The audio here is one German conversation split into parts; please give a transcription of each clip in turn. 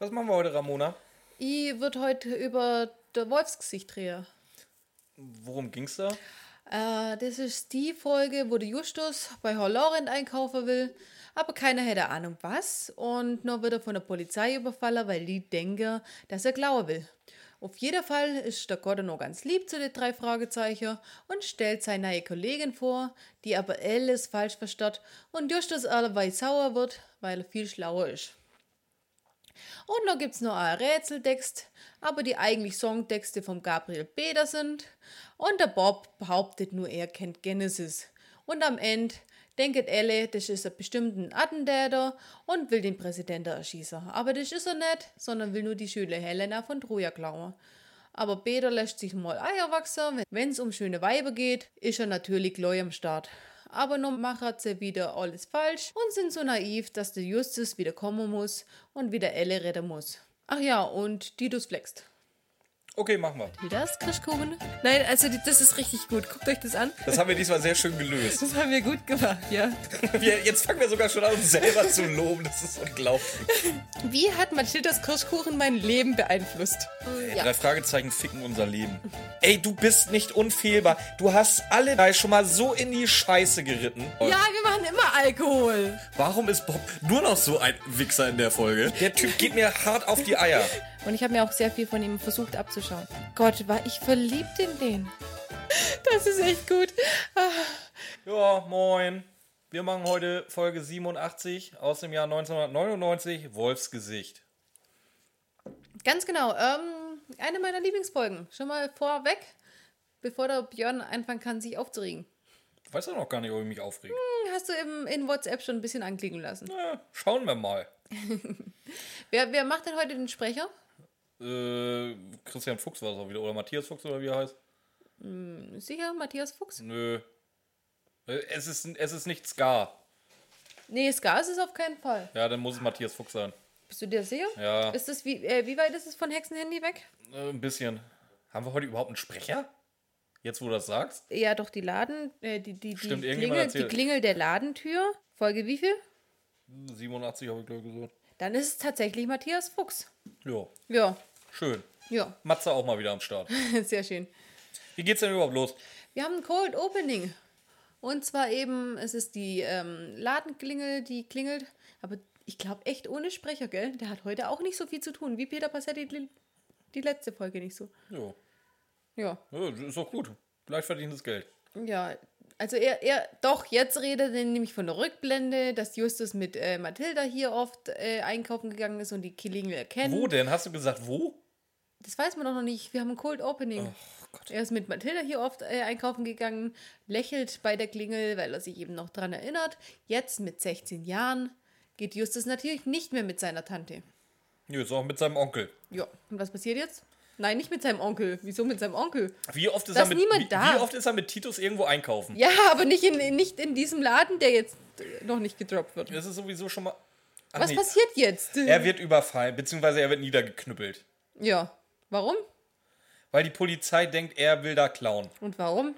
Was machen wir heute, Ramona? Ich würde heute über der Wolfsgesicht drehen. Worum ging's da? Äh, das ist die Folge, wo der Justus bei Herr Laurent einkaufen will, aber keiner hätte Ahnung was und nur wird er von der Polizei überfallen, weil die denken, dass er klauen will. Auf jeden Fall ist der Gott noch ganz lieb zu den drei Fragezeichen und stellt seine neue Kollegin vor, die aber alles falsch versteht und Justus allerweil sauer wird, weil er viel schlauer ist. Und noch gibt's noch einen Rätseltext, aber die eigentlich Songtexte von Gabriel Beder sind. Und der Bob behauptet nur, er kennt Genesis. Und am Ende denkt Elle, das ist ein bestimmten Attentäter und will den Präsidenten erschießen. Aber das ist er nicht, sondern will nur die schöne Helena von Troja klauen. Aber Beder lässt sich mal Eier wachsen. Wenn es um schöne Weiber geht, ist er natürlich gleich am Start. Aber noch macht sie wieder alles falsch und sind so naiv, dass der Justus wieder kommen muss und wieder Elle retten muss. Ach ja, und Titus flext. Okay, machen wir. Wie das, Kirschkuchen? Nein, also das ist richtig gut. Guckt euch das an. Das haben wir diesmal sehr schön gelöst. Das haben wir gut gemacht, ja. Wir, jetzt fangen wir sogar schon an, uns selber zu loben. Das ist unglaublich. Wie hat Mathildas Kirschkuchen mein Leben beeinflusst? Ja. Drei Fragezeichen ficken unser Leben. Ey, du bist nicht unfehlbar. Du hast alle drei schon mal so in die Scheiße geritten. Ja, wir machen immer Alkohol. Warum ist Bob nur noch so ein Wichser in der Folge? Der Typ geht mir hart auf die Eier. Und ich habe mir auch sehr viel von ihm versucht abzuschauen. Gott, war ich verliebt in den. Das ist echt gut. Ah. Ja, moin. Wir machen heute Folge 87 aus dem Jahr 1999, Wolfsgesicht. Ganz genau. Ähm, eine meiner Lieblingsfolgen. Schon mal vorweg, bevor der Björn anfangen kann, sich aufzuregen. Ich weiß ja noch gar nicht, ob ich mich aufrege. Hast du im, in WhatsApp schon ein bisschen anklingen lassen. Ja, schauen wir mal. Wer, wer macht denn heute den Sprecher? Äh, Christian Fuchs war es auch wieder. Oder Matthias Fuchs oder wie er heißt. Sicher, Matthias Fuchs? Nö. Äh, Es ist, es ist nicht Ska. Nee, Ska ist es auf keinen Fall. Ja, dann muss es Matthias Fuchs sein. Bist du dir sicher? Ja, Ist das wie, äh, wie weit ist es von Hexenhandy weg? äh, ein bisschen. Haben wir heute überhaupt einen Sprecher? Jetzt, wo du das sagst? Ja, doch, die Laden, äh, die, die, die, Stimmt, irgendjemand Klingel, die. Klingel der Ladentür. Folge wie viel? 87 habe ich glaube ich gesagt. Dann ist es tatsächlich Matthias Fuchs. Ja, Ja, schön. ja, Matze auch mal wieder am Start. sehr schön. Wie geht's denn überhaupt los? Wir haben ein Cold Opening. Und zwar eben, es ist die ähm, Ladenklingel, die klingelt. Aber ich glaube echt ohne Sprecher, gell? Der hat heute auch nicht so viel zu tun, wie Peter Passetti die, die letzte Folge nicht so. Jo. Ja, Ja, ist doch gut. Leicht verdientes Geld. ja. Also er, er, doch, jetzt redet er nämlich von der Rückblende, dass Justus mit äh, Mathilda hier oft äh, einkaufen gegangen ist und die Klingel erkennt. Wo denn? Hast du gesagt, wo? Das weiß man doch noch nicht. Wir haben ein Cold Opening. Oh Gott. Er ist mit Mathilda hier oft äh, einkaufen gegangen, lächelt bei der Klingel, weil er sich eben noch dran erinnert. Jetzt mit 16 Jahren geht Justus natürlich nicht mehr mit seiner Tante. Nö, ist auch mit seinem Onkel. Ja, und was passiert jetzt? Nein, nicht mit seinem Onkel. Wieso mit seinem Onkel? Wie oft ist, er mit, wie, wie oft ist er mit Titus irgendwo einkaufen? Ja, aber nicht in, nicht in diesem Laden, der jetzt äh, noch nicht gedroppt wird. Das ist sowieso schon mal. Ach Was nee, passiert jetzt? Er wird überfallen, beziehungsweise er wird niedergeknüppelt. ja. Warum? Weil die Polizei denkt, er will da klauen. Und warum?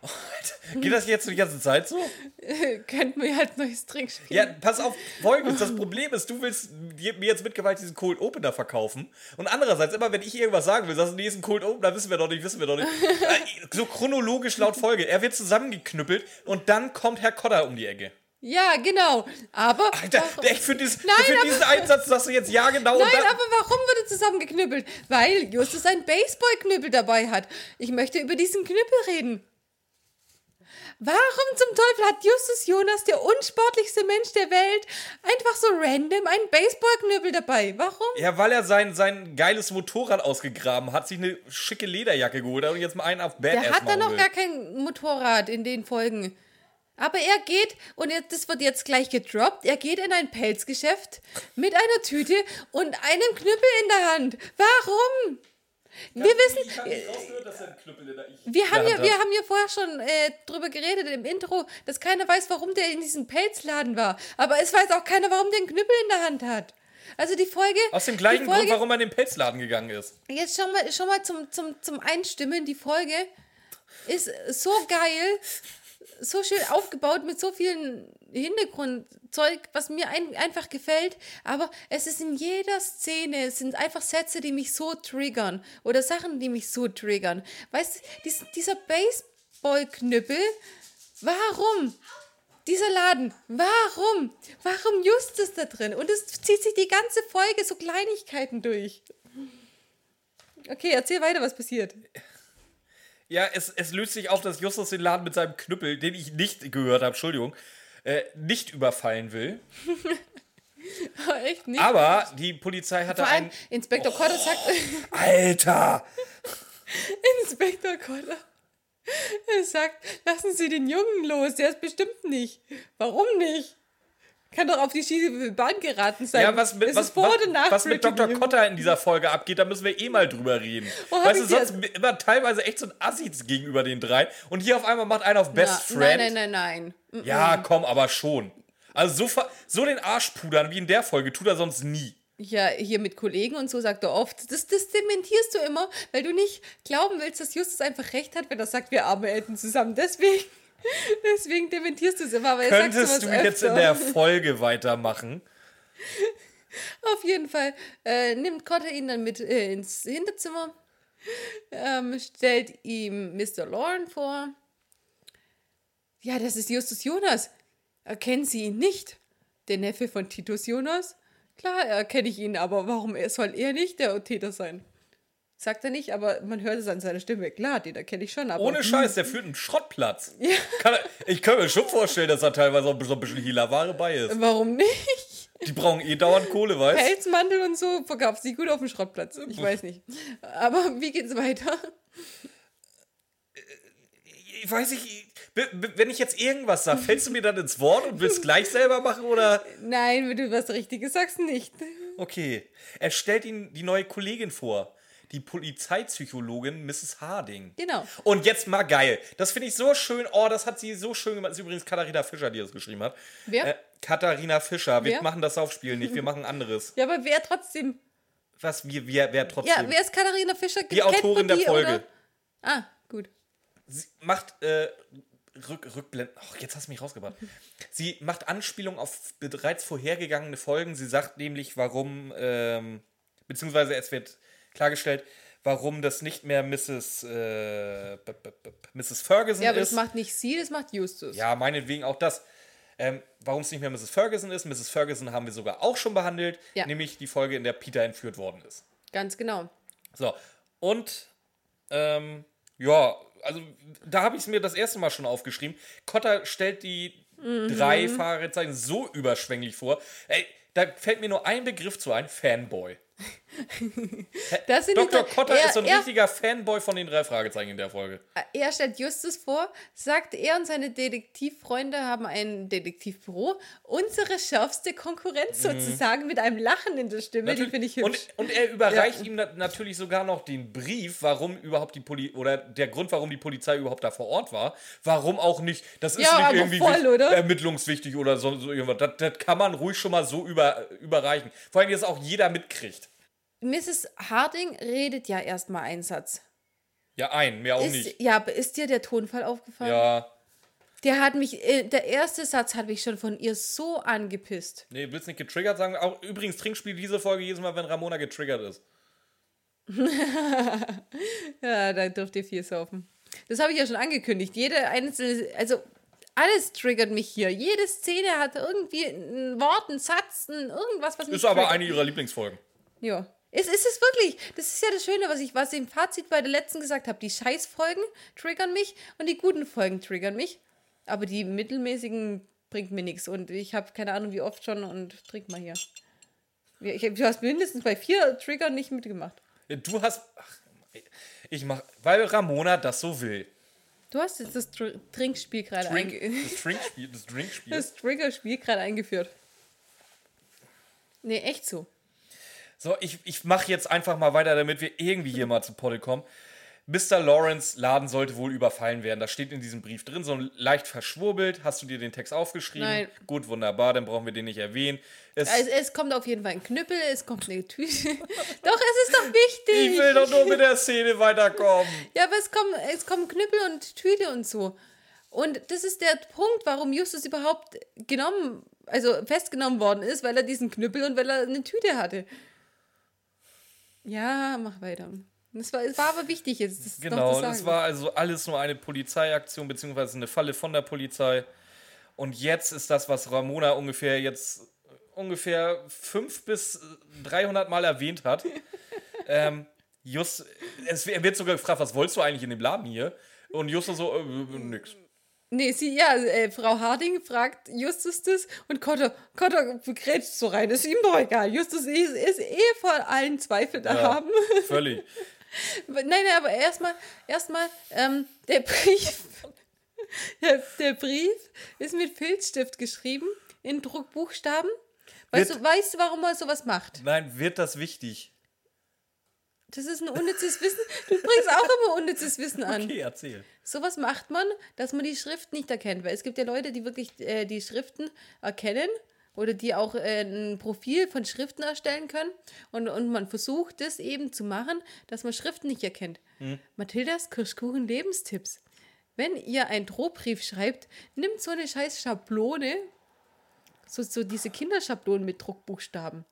Geht das jetzt die ganze Zeit so? Könnten wir halt neues Trinkspiel. Ja, pass auf, folgendes, das Problem ist, du willst mir jetzt mit Gewalt diesen Cold Opener verkaufen und andererseits, immer wenn ich irgendwas sagen will, sagst du, nee, ist ein Cold Opener, wissen wir doch nicht, wissen wir doch nicht. Äh, so chronologisch laut Folge, er wird zusammengeknüppelt und dann kommt Herr Kodder um die Ecke. Ja, genau. Aber. Alter, warum- für, dies, Nein, für aber- diesen Einsatz sagst du jetzt ja genau Nein, aber warum wird er zusammengeknüppelt? Weil Justus einen Baseballknüppel dabei hat. Ich möchte über diesen Knüppel reden. Warum zum Teufel hat Justus Jonas, der unsportlichste Mensch der Welt, einfach so random einen Baseballknüppel dabei? Warum? Ja, weil er sein, sein geiles Motorrad ausgegraben hat, sich eine schicke Lederjacke geholt hat und jetzt mal einen auf Badass Der hat da noch gar kein Motorrad in den Folgen. Aber er geht, und jetzt- das wird jetzt gleich gedroppt, er geht in ein Pelzgeschäft mit einer Tüte und einem Knüppel in der Hand. Warum? Wir wissen, wir haben, der ja, wir haben ja vorher schon äh, drüber geredet im Intro, dass keiner weiß, warum der in diesem Pelzladen war. Aber es weiß auch keiner, warum der einen Knüppel in der Hand hat. Also die Folge. Aus dem gleichen Folge, Grund, warum er in den Pelzladen gegangen ist. Jetzt schon mal, schon mal zum, zum, zum Einstimmen. Die Folge ist so geil. So schön aufgebaut mit so vielen Hintergrundzeug, was mir ein, einfach gefällt. Aber es ist in jeder Szene, es sind einfach Sätze, die mich so triggern. Oder Sachen, die mich so triggern. Weißt du, dies, dieser Baseballknüppel, warum? Dieser Laden, warum? Warum Justus da drin? Und es zieht sich die ganze Folge so Kleinigkeiten durch. Okay, erzähl weiter, was passiert. Ja, es, es löst sich auf, dass Justus den Laden mit seinem Knüppel, den ich nicht gehört habe, Entschuldigung, äh, nicht überfallen will. Echt nicht? Aber die Polizei hatte Vor allem, einen. Inspektor Cotter sagt, Alter! Inspektor Cotter er sagt, lassen Sie den Jungen los, der ist bestimmt nicht. Warum nicht? Kann doch auf die schiefe Bahn geraten sein. Ja, was mit, Es was, was, was mit Dr. Cotter in dieser Folge abgeht, da müssen wir eh mal drüber reden. Oh, weißt du, sonst immer teilweise echt so ein Assis gegenüber den drei. Und hier auf einmal macht einer auf Best Na, Friend. Nein, nein, nein, nein. Ja, komm, aber schon. Also so, so den Arsch pudern wie in der Folge tut er sonst nie. Ja, hier mit Kollegen und so sagt er oft, das, das dementierst du immer, weil du nicht glauben willst, dass Justus einfach recht hat, wenn er sagt, wir arbeiten zusammen. Deswegen, deswegen dementierst du es immer, weil Könntest sowas du jetzt in der Folge weitermachen? Auf jeden Fall äh, nimmt Cotter ihn dann mit äh, ins Hinterzimmer, ähm, stellt ihm Mr. Lauren vor. Ja, das ist Justus Jonas. Erkennen Sie ihn nicht? Der Neffe von Titus Jonas? Klar, erkenne ich ihn, aber warum soll er nicht der Täter sein? Sagt er nicht, aber man hört es an seiner Stimme. Klar, den erkenne ich schon, aber. Ohne Scheiß, der führt einen Schrottplatz. Kann er, ich kann mir schon vorstellen, dass da teilweise auch so ein bisschen Hila-Ware bei ist. Warum nicht? Die brauchen eh dauernd Kohle, weißt du? Pelzmantel und so verkauft sie gut auf dem Schrottplatz. Ich weiß nicht. Aber wie geht's weiter? Ich weiß nicht, wenn ich jetzt irgendwas sage, fällst du mir dann ins Wort und willst gleich selber machen oder? Nein, wenn du was Richtiges sagst, nicht. Okay. Er stellt ihm die neue Kollegin vor. Die Polizeipsychologin Mrs. Harding. Genau. Und jetzt mal geil. Das finde ich so schön. Oh, das hat sie so schön gemacht. Das ist übrigens Katharina Fischer, die das geschrieben hat. Wer? Äh, Katharina Fischer. Wir Wer? machen das Saufspiel nicht. Wir machen anderes. Ja, aber wer trotzdem. Was, wir, wer, wer trotzdem. Ja, wer ist Katharina Fischer? die Autorin der Folge. Oder? Ah, gut. Sie macht äh, Rück, Rückblenden. Ach, jetzt hast du mich rausgebracht. Sie macht Anspielung auf bereits vorhergegangene Folgen. Sie sagt nämlich, warum, ähm, beziehungsweise es wird klargestellt, warum das nicht mehr Mrs. Äh, b- b- b- Mrs. Ferguson Ja, aber ist. das macht nicht sie, das macht Justus. ja, meinetwegen auch das. Ähm, warum es nicht mehr Mrs. Ferguson ist. Mrs. Ferguson haben wir sogar auch schon behandelt, Ja. nämlich die Folge, in der Peter entführt worden ist. Ganz genau. So, und ähm, ja, also da habe ich es mir das erste Mal schon aufgeschrieben. Kotter stellt die Mhm. drei Fahrradzeichen so überschwänglich vor. Ey, da fällt mir nur ein Begriff zu ein: Fanboy. Das sind Dr. Kotter er, ist so ein er, richtiger Fanboy von den drei Fragezeichen in der Folge. er stellt Justus vor, sagt, er und seine Detektivfreunde haben ein Detektivbüro. Unsere schärfste Konkurrenz sozusagen mit einem Lachen in der Stimme. Die finde ich hübsch. Und, und er überreicht ihm na natürlich sogar noch den Brief, warum überhaupt die Poli oder der Grund, warum die Polizei überhaupt da vor Ort war. Warum auch nicht. Das ist Ja, nicht irgendwie voll, oder? ermittlungswichtig oder so, so irgendwas. Das, das kann man ruhig schon mal so über, überreichen. Vor allem, dass auch jeder mitkriegt. Mrs. Harding redet ja erstmal einen Satz. Ja, ein, mehr auch Ist, nicht. ja, aber ist dir der Tonfall aufgefallen? Ja. Der hat mich, äh, der erste Satz hat mich schon von ihr so angepisst. Nee, willst nicht getriggert sagen? Auch übrigens Trinkspiel diese Folge jedes Mal, wenn Ramona getriggert ist. Ja, da dürft ihr viel saufen. Das habe ich ja schon angekündigt. Jede einzelne, also alles triggert mich hier. Jede Szene hat irgendwie ein Wort, einen Satz, ein irgendwas, was mich Ist aber triggert. eine ihrer Lieblingsfolgen. Ja. Es ist es wirklich. Das ist ja das Schöne, was ich was ich im Fazit bei der letzten gesagt habe. Die Scheißfolgen triggern mich und die guten Folgen triggern mich. Aber die mittelmäßigen bringt mir nichts. Und ich habe keine Ahnung, wie oft schon und trink mal hier. Ich, du hast mindestens bei vier Triggern nicht mitgemacht. Ja, Du hast. Ach, ich mach. Weil Ramona das so will. Du hast jetzt das Tr Trinkspiel gerade eingeführt. das Trinkspiel. Das Drinkspiel. Das Triggerspiel gerade eingeführt. Nee, echt so. So, ich, ich mache jetzt einfach mal weiter, damit wir irgendwie hier mal zu Potte kommen. Mr. Lawrence Laden sollte wohl überfallen werden. Das steht in diesem Brief drin, so leicht verschwurbelt. Hast du dir den Text aufgeschrieben? Nein. Gut, wunderbar, dann brauchen wir den nicht erwähnen. Es, Es, es kommt auf jeden Fall ein Knüppel, es kommt eine Tüte. doch, es ist doch wichtig. ich will doch nur mit der Szene weiterkommen. Ja, aber es kommen, es kommen Knüppel und Tüte und so. Und das ist der Punkt, warum Justus überhaupt genommen, also festgenommen worden ist, weil er diesen Knüppel und weil er eine Tüte hatte. Ja, mach weiter. Das war, es war aber wichtig jetzt. Das Genau, es war also alles nur eine Polizeiaktion, beziehungsweise eine Falle von der Polizei. Und jetzt ist das, was Ramona ungefähr jetzt ungefähr fünf bis 300 Mal erwähnt hat. ähm, Just, es, er wird sogar gefragt, was wolltest du eigentlich in dem Laden hier? Und Justus so, äh, nix. Nee, sie, ja, äh, Frau Harding fragt Justus das und Cotter, Cotter grätscht so rein. Ist ihm doch egal. Justus ist, ist eh vor allen Zweifel da Ja. haben. Völlig. Nein, nein, aber erstmal, erstmal, ähm, der Brief, der, der Brief ist mit Filzstift geschrieben, in Druckbuchstaben. Weißt Wird- du, weißt du, warum man sowas macht? Nein, wird das wichtig? Das ist ein unnützes Wissen. Du bringst auch immer unnützes Wissen an. Okay, erzähl. Sowas macht man, dass man die Schrift nicht erkennt. Weil es gibt ja Leute, die wirklich äh, die Schriften erkennen oder die auch äh, ein Profil von Schriften erstellen können. Und, und man versucht das eben zu machen, dass man Schriften nicht erkennt. Mathildas Kirschkuchen Lebenstipps. Wenn ihr einen Drohbrief schreibt, nimmt so eine scheiß Schablone, so, so diese Kinderschablonen mit Druckbuchstaben.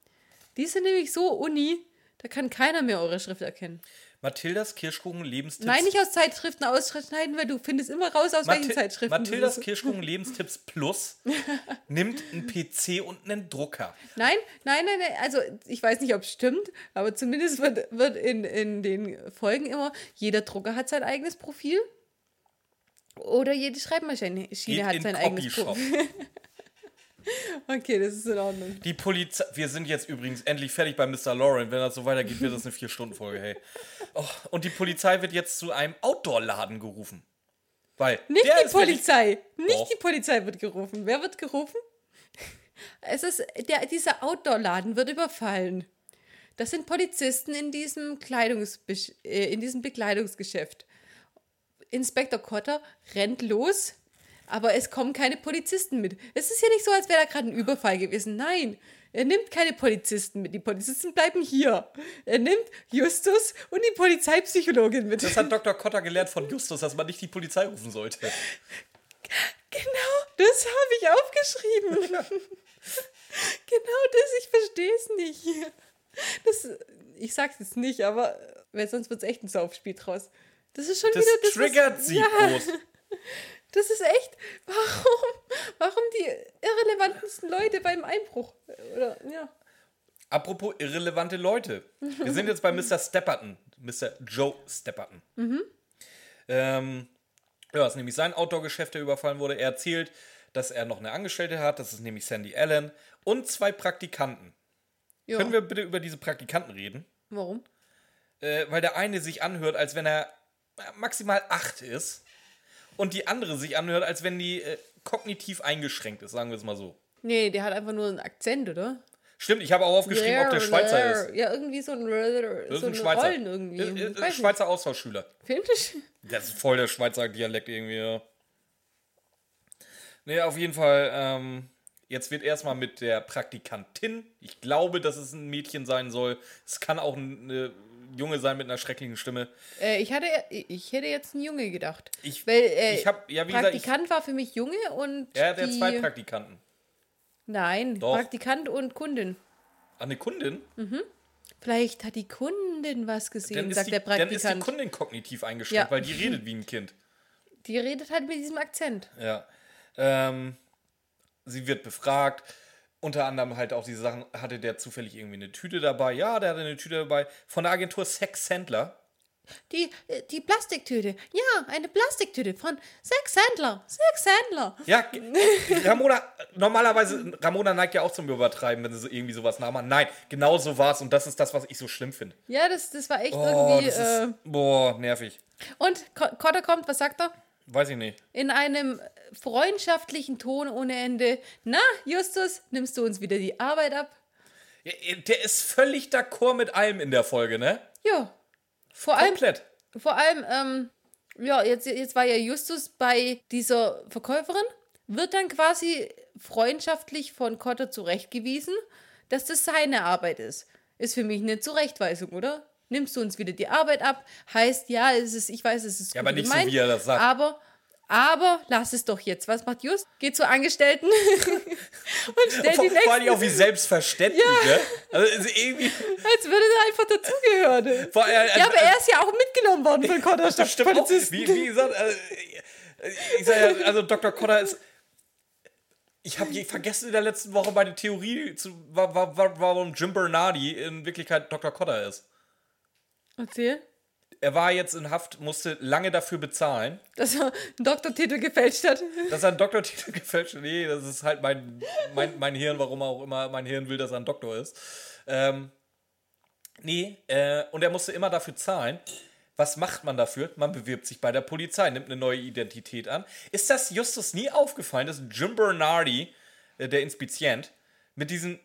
Die sind nämlich so uni, da kann keiner mehr eure Schrift erkennen. Mathildas Kirschkuchen Lebenstipps. Nein, nicht aus Zeitschriften ausschneiden, weil du findest immer raus, aus welchen Mathi Zeitschriften. Mathildas. Kirschkuchen Lebenstipps Plus nimmt einen PC und einen Drucker. Nein, nein, nein, nein, also ich weiß nicht, ob es stimmt, aber zumindest wird, wird in, in den Folgen immer, jeder Drucker hat sein eigenes Profil. Oder jede Schreibmaschine Geht hat in sein eigenes. Profil. Okay, das ist in Ordnung. Die Polizei. Wir sind jetzt übrigens endlich fertig bei Mr. Lauren. Wenn das so weitergeht, wird das eine Vier-Stunden-Folge, hey. Oh, und die Polizei wird jetzt zu einem Outdoor-Laden gerufen. Weil. Nicht die wirklich- Polizei. Nicht Doch. die Polizei wird gerufen. Wer wird gerufen? Es ist, der, dieser Outdoor-Laden wird überfallen. Das sind Polizisten in diesem, Kleidungs äh, in diesem Bekleidungsgeschäft. Inspektor Cotter rennt los, aber es kommen keine Polizisten mit. Es ist ja nicht so, als wäre da gerade ein Überfall gewesen. Nein, er nimmt keine Polizisten mit. Die Polizisten bleiben hier. Er nimmt Justus und die Polizeipsychologin mit. Das hat Dr. Kotter gelernt von Justus, dass man nicht die Polizei rufen sollte. Genau, das habe ich aufgeschrieben. genau das, ich verstehe es nicht. Das, ich sag's jetzt nicht, aber weil sonst wird es echt ein Saufspiel draus. Das ist schon Das wieder das. triggert was, sie ja, groß. Das ist echt. Warum? Warum die irrelevantesten Leute beim Einbruch? Oder, ja. Apropos irrelevante Leute. Wir sind jetzt bei Mr. Stepperton. Mr. Joe Stepperton. Ähm, ja, es ist nämlich sein Outdoor-Geschäft, der überfallen wurde. Er erzählt, dass er noch eine Angestellte hat. Das ist nämlich Sandy Allen. Und zwei Praktikanten. ja. Können wir bitte über diese Praktikanten reden? Warum? Äh, weil der eine sich anhört, als wenn er maximal acht ist. Und die andere sich anhört, als wenn die äh, kognitiv eingeschränkt ist, sagen wir es mal so. Nee, der hat einfach nur einen Akzent, oder? Stimmt, ich habe auch aufgeschrieben, ob der Schweizer ist. Ja, irgendwie so ein, Das ist so ein Schweizer. Rollen irgendwie. Ist- ist- Ich weiß ist Schweizer Austauschschüler. du? Das ist voll der Schweizer Dialekt irgendwie, ja. Nee, auf jeden Fall, ähm, jetzt wird erstmal mit der Praktikantin, ich glaube, dass es ein Mädchen sein soll. Es kann auch ein äh, Junge sein mit einer schrecklichen Stimme. Äh, ich, hatte, ich hätte jetzt einen Junge gedacht. Ich- Weil, äh, ich hab- ja, wie gesagt, ich- Praktikant war für mich Junge und. Er hat ja die, zwei Praktikanten. Nein, Doch. Praktikant und Kundin. Ah, eine Kundin? Vielleicht hat die Kundin was gesehen, sagt die, der dann ist die Praktikant. Kundin kognitiv eingeschränkt, Ja. weil die redet wie ein Kind. die redet halt mit diesem Akzent. Ja. Ähm, sie wird befragt. Unter anderem halt auch diese Sachen, hatte der zufällig irgendwie eine Tüte dabei? Ja, der hatte eine Tüte dabei. Von der Agentur Sex Sandler. Die, äh, die Plastiktüte. Ja, eine Plastiktüte von Sex Händler. Sex Händler. Ja, Ramona, normalerweise, Ramona neigt ja auch zum Übertreiben, wenn sie so irgendwie sowas nachmachen. Nein, genau so war es und das ist das, was ich so schlimm finde. Ja, das, das war echt Oh, irgendwie. das Äh, ist, boah, nervig. und Ko- Kotter kommt, was sagt er? Weiß ich nicht. In einem freundschaftlichen Ton ohne Ende. Na, Justus, nimmst du uns wieder die Arbeit ab? Ja, Der ist völlig d'accord mit allem in der Folge, ne? Ja. Vor allem, Komplett. vor allem, ähm, ja, jetzt, jetzt war ja Justus bei dieser Verkäuferin, wird dann quasi freundschaftlich von Cotter zurechtgewiesen, dass das seine Arbeit ist. Ist für mich eine Zurechtweisung, oder? Nimmst du uns wieder die Arbeit ab? Heißt, ja, es ist, ich weiß, es ist Ja, aber nicht so, gemeint, wie er das sagt. Aber, Aber lass es doch jetzt. Was macht Just? Geht zu Angestellten und stellt Vor, die vor allem auch wie selbstverständlich, ne? Also irgendwie. als würde er einfach dazugehören. Vor, äh, Ja, aber er ist ja auch mitgenommen worden von Cotter das stimmt auch. Wie, wie gesagt, äh, ich sag ja, also Dr. Cotter ist. Ich habe vergessen in der letzten Woche meine Theorie, zu, wa- wa- wa- warum Jim Bernardi in Wirklichkeit Dr. Cotter ist. Erzähl. Er war jetzt in Haft, musste lange dafür bezahlen, Dass er einen Doktortitel gefälscht hat. dass er einen Doktortitel gefälscht hat. Nee, das ist halt mein, mein, mein Hirn, warum auch immer mein Hirn will, dass er ein Doktor ist. Ähm, nee, äh, und er musste immer dafür zahlen. Was macht man dafür? Man bewirbt sich bei der Polizei, nimmt eine neue Identität an. Ist das Justus nie aufgefallen, dass Jim Bernardi, äh, der Inspizient, mit diesem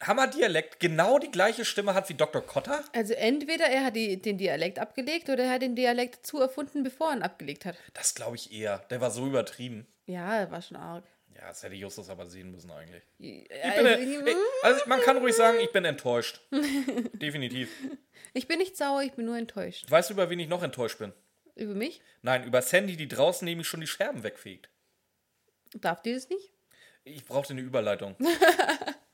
Hammerdialekt genau die gleiche Stimme hat wie Dr. Cotter? Also entweder er hat die, den Dialekt abgelegt oder er hat den Dialekt zu erfunden, bevor er ihn abgelegt hat. Das glaube ich eher. Der war so übertrieben. Ja, er war schon arg. Ja, das hätte Justus aber sehen müssen eigentlich. Ich Also, bin, äh, also man kann ruhig sagen, ich bin enttäuscht. Definitiv. ich bin nicht sauer, ich bin nur enttäuscht. Weißt du, über wen ich noch enttäuscht bin? Über mich? Nein, über Sandy, die draußen nämlich schon die Scherben wegfegt. Darf die das nicht? Ich brauchte eine Überleitung.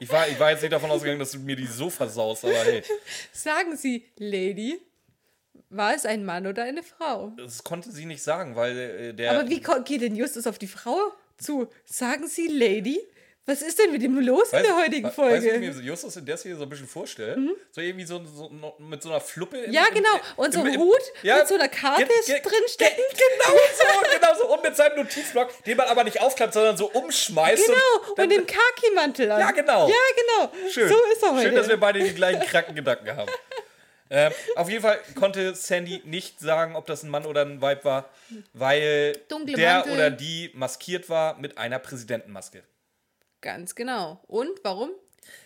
Ich war, ich war jetzt nicht davon ausgegangen, dass du mir die so versaust, aber hey, Sagen Sie, Lady, war es ein Mann oder eine Frau? das konnte sie nicht sagen, weil äh, der. Aber wie geht denn Justus auf die Frau zu? Sagen Sie, Lady? Was ist denn mit ihm los in der heutigen Folge? Mhm. Weißt wie ich mir Justus in der Szene so ein bisschen vorstelle? So irgendwie so, so noch mit so einer Fluppe. im- Ja, genau. Und so im- ein im- Hut ja, mit so einer Karte ge- ge- drin ge-. Genau so, genau so. Und mit seinem Notizblock, den man aber nicht aufklappt, sondern so umschmeißt. Genau, und dann- den Khaki-Mantel an. Ja, genau. Ja, genau. Schön. So ist er heute. Schön, dass wir beide die gleichen kranken Gedanken haben. Ähm, auf jeden Fall konnte Sandy nicht sagen, ob das ein Mann oder ein Weib war, weil Dunkle der Mantel. oder die maskiert war mit einer Präsidentenmaske. Ganz genau. Und warum?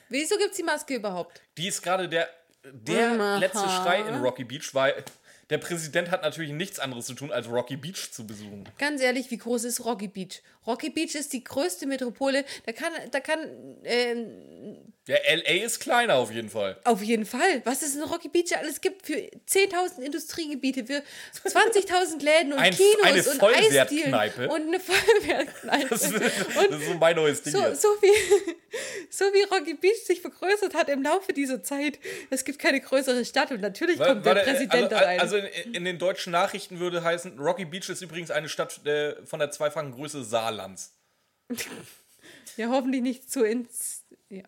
Wieso gibt es die Maske überhaupt? Die ist gerade der, der letzte Schrei in Rocky Beach, weil der Präsident hat natürlich nichts anderes zu tun, als Rocky Beach zu besuchen. Ganz ehrlich, wie groß ist Rocky Beach? Rocky Beach ist die größte Metropole. Da kann, da kann ähm, Ja, LA ist kleiner auf jeden Fall. auf jeden Fall. Was es in Rocky Beach alles gibt für 10.000 Industriegebiete, für 20.000 Läden und Ein- Kinos eine und. Eisdielen und eine Vollwertkneipe. Das ist, das ist so mein neues Ding so, so, wie, so wie Rocky Beach sich vergrößert hat im Laufe dieser Zeit. Es gibt keine größere Stadt und natürlich Wa- kommt der Präsident also, da rein. Also in, den deutschen Nachrichten würde heißen, Rocky Beach ist übrigens eine Stadt äh, von der zweifachen Größe Saarlands. ja, hoffentlich nicht zu ins. Ja.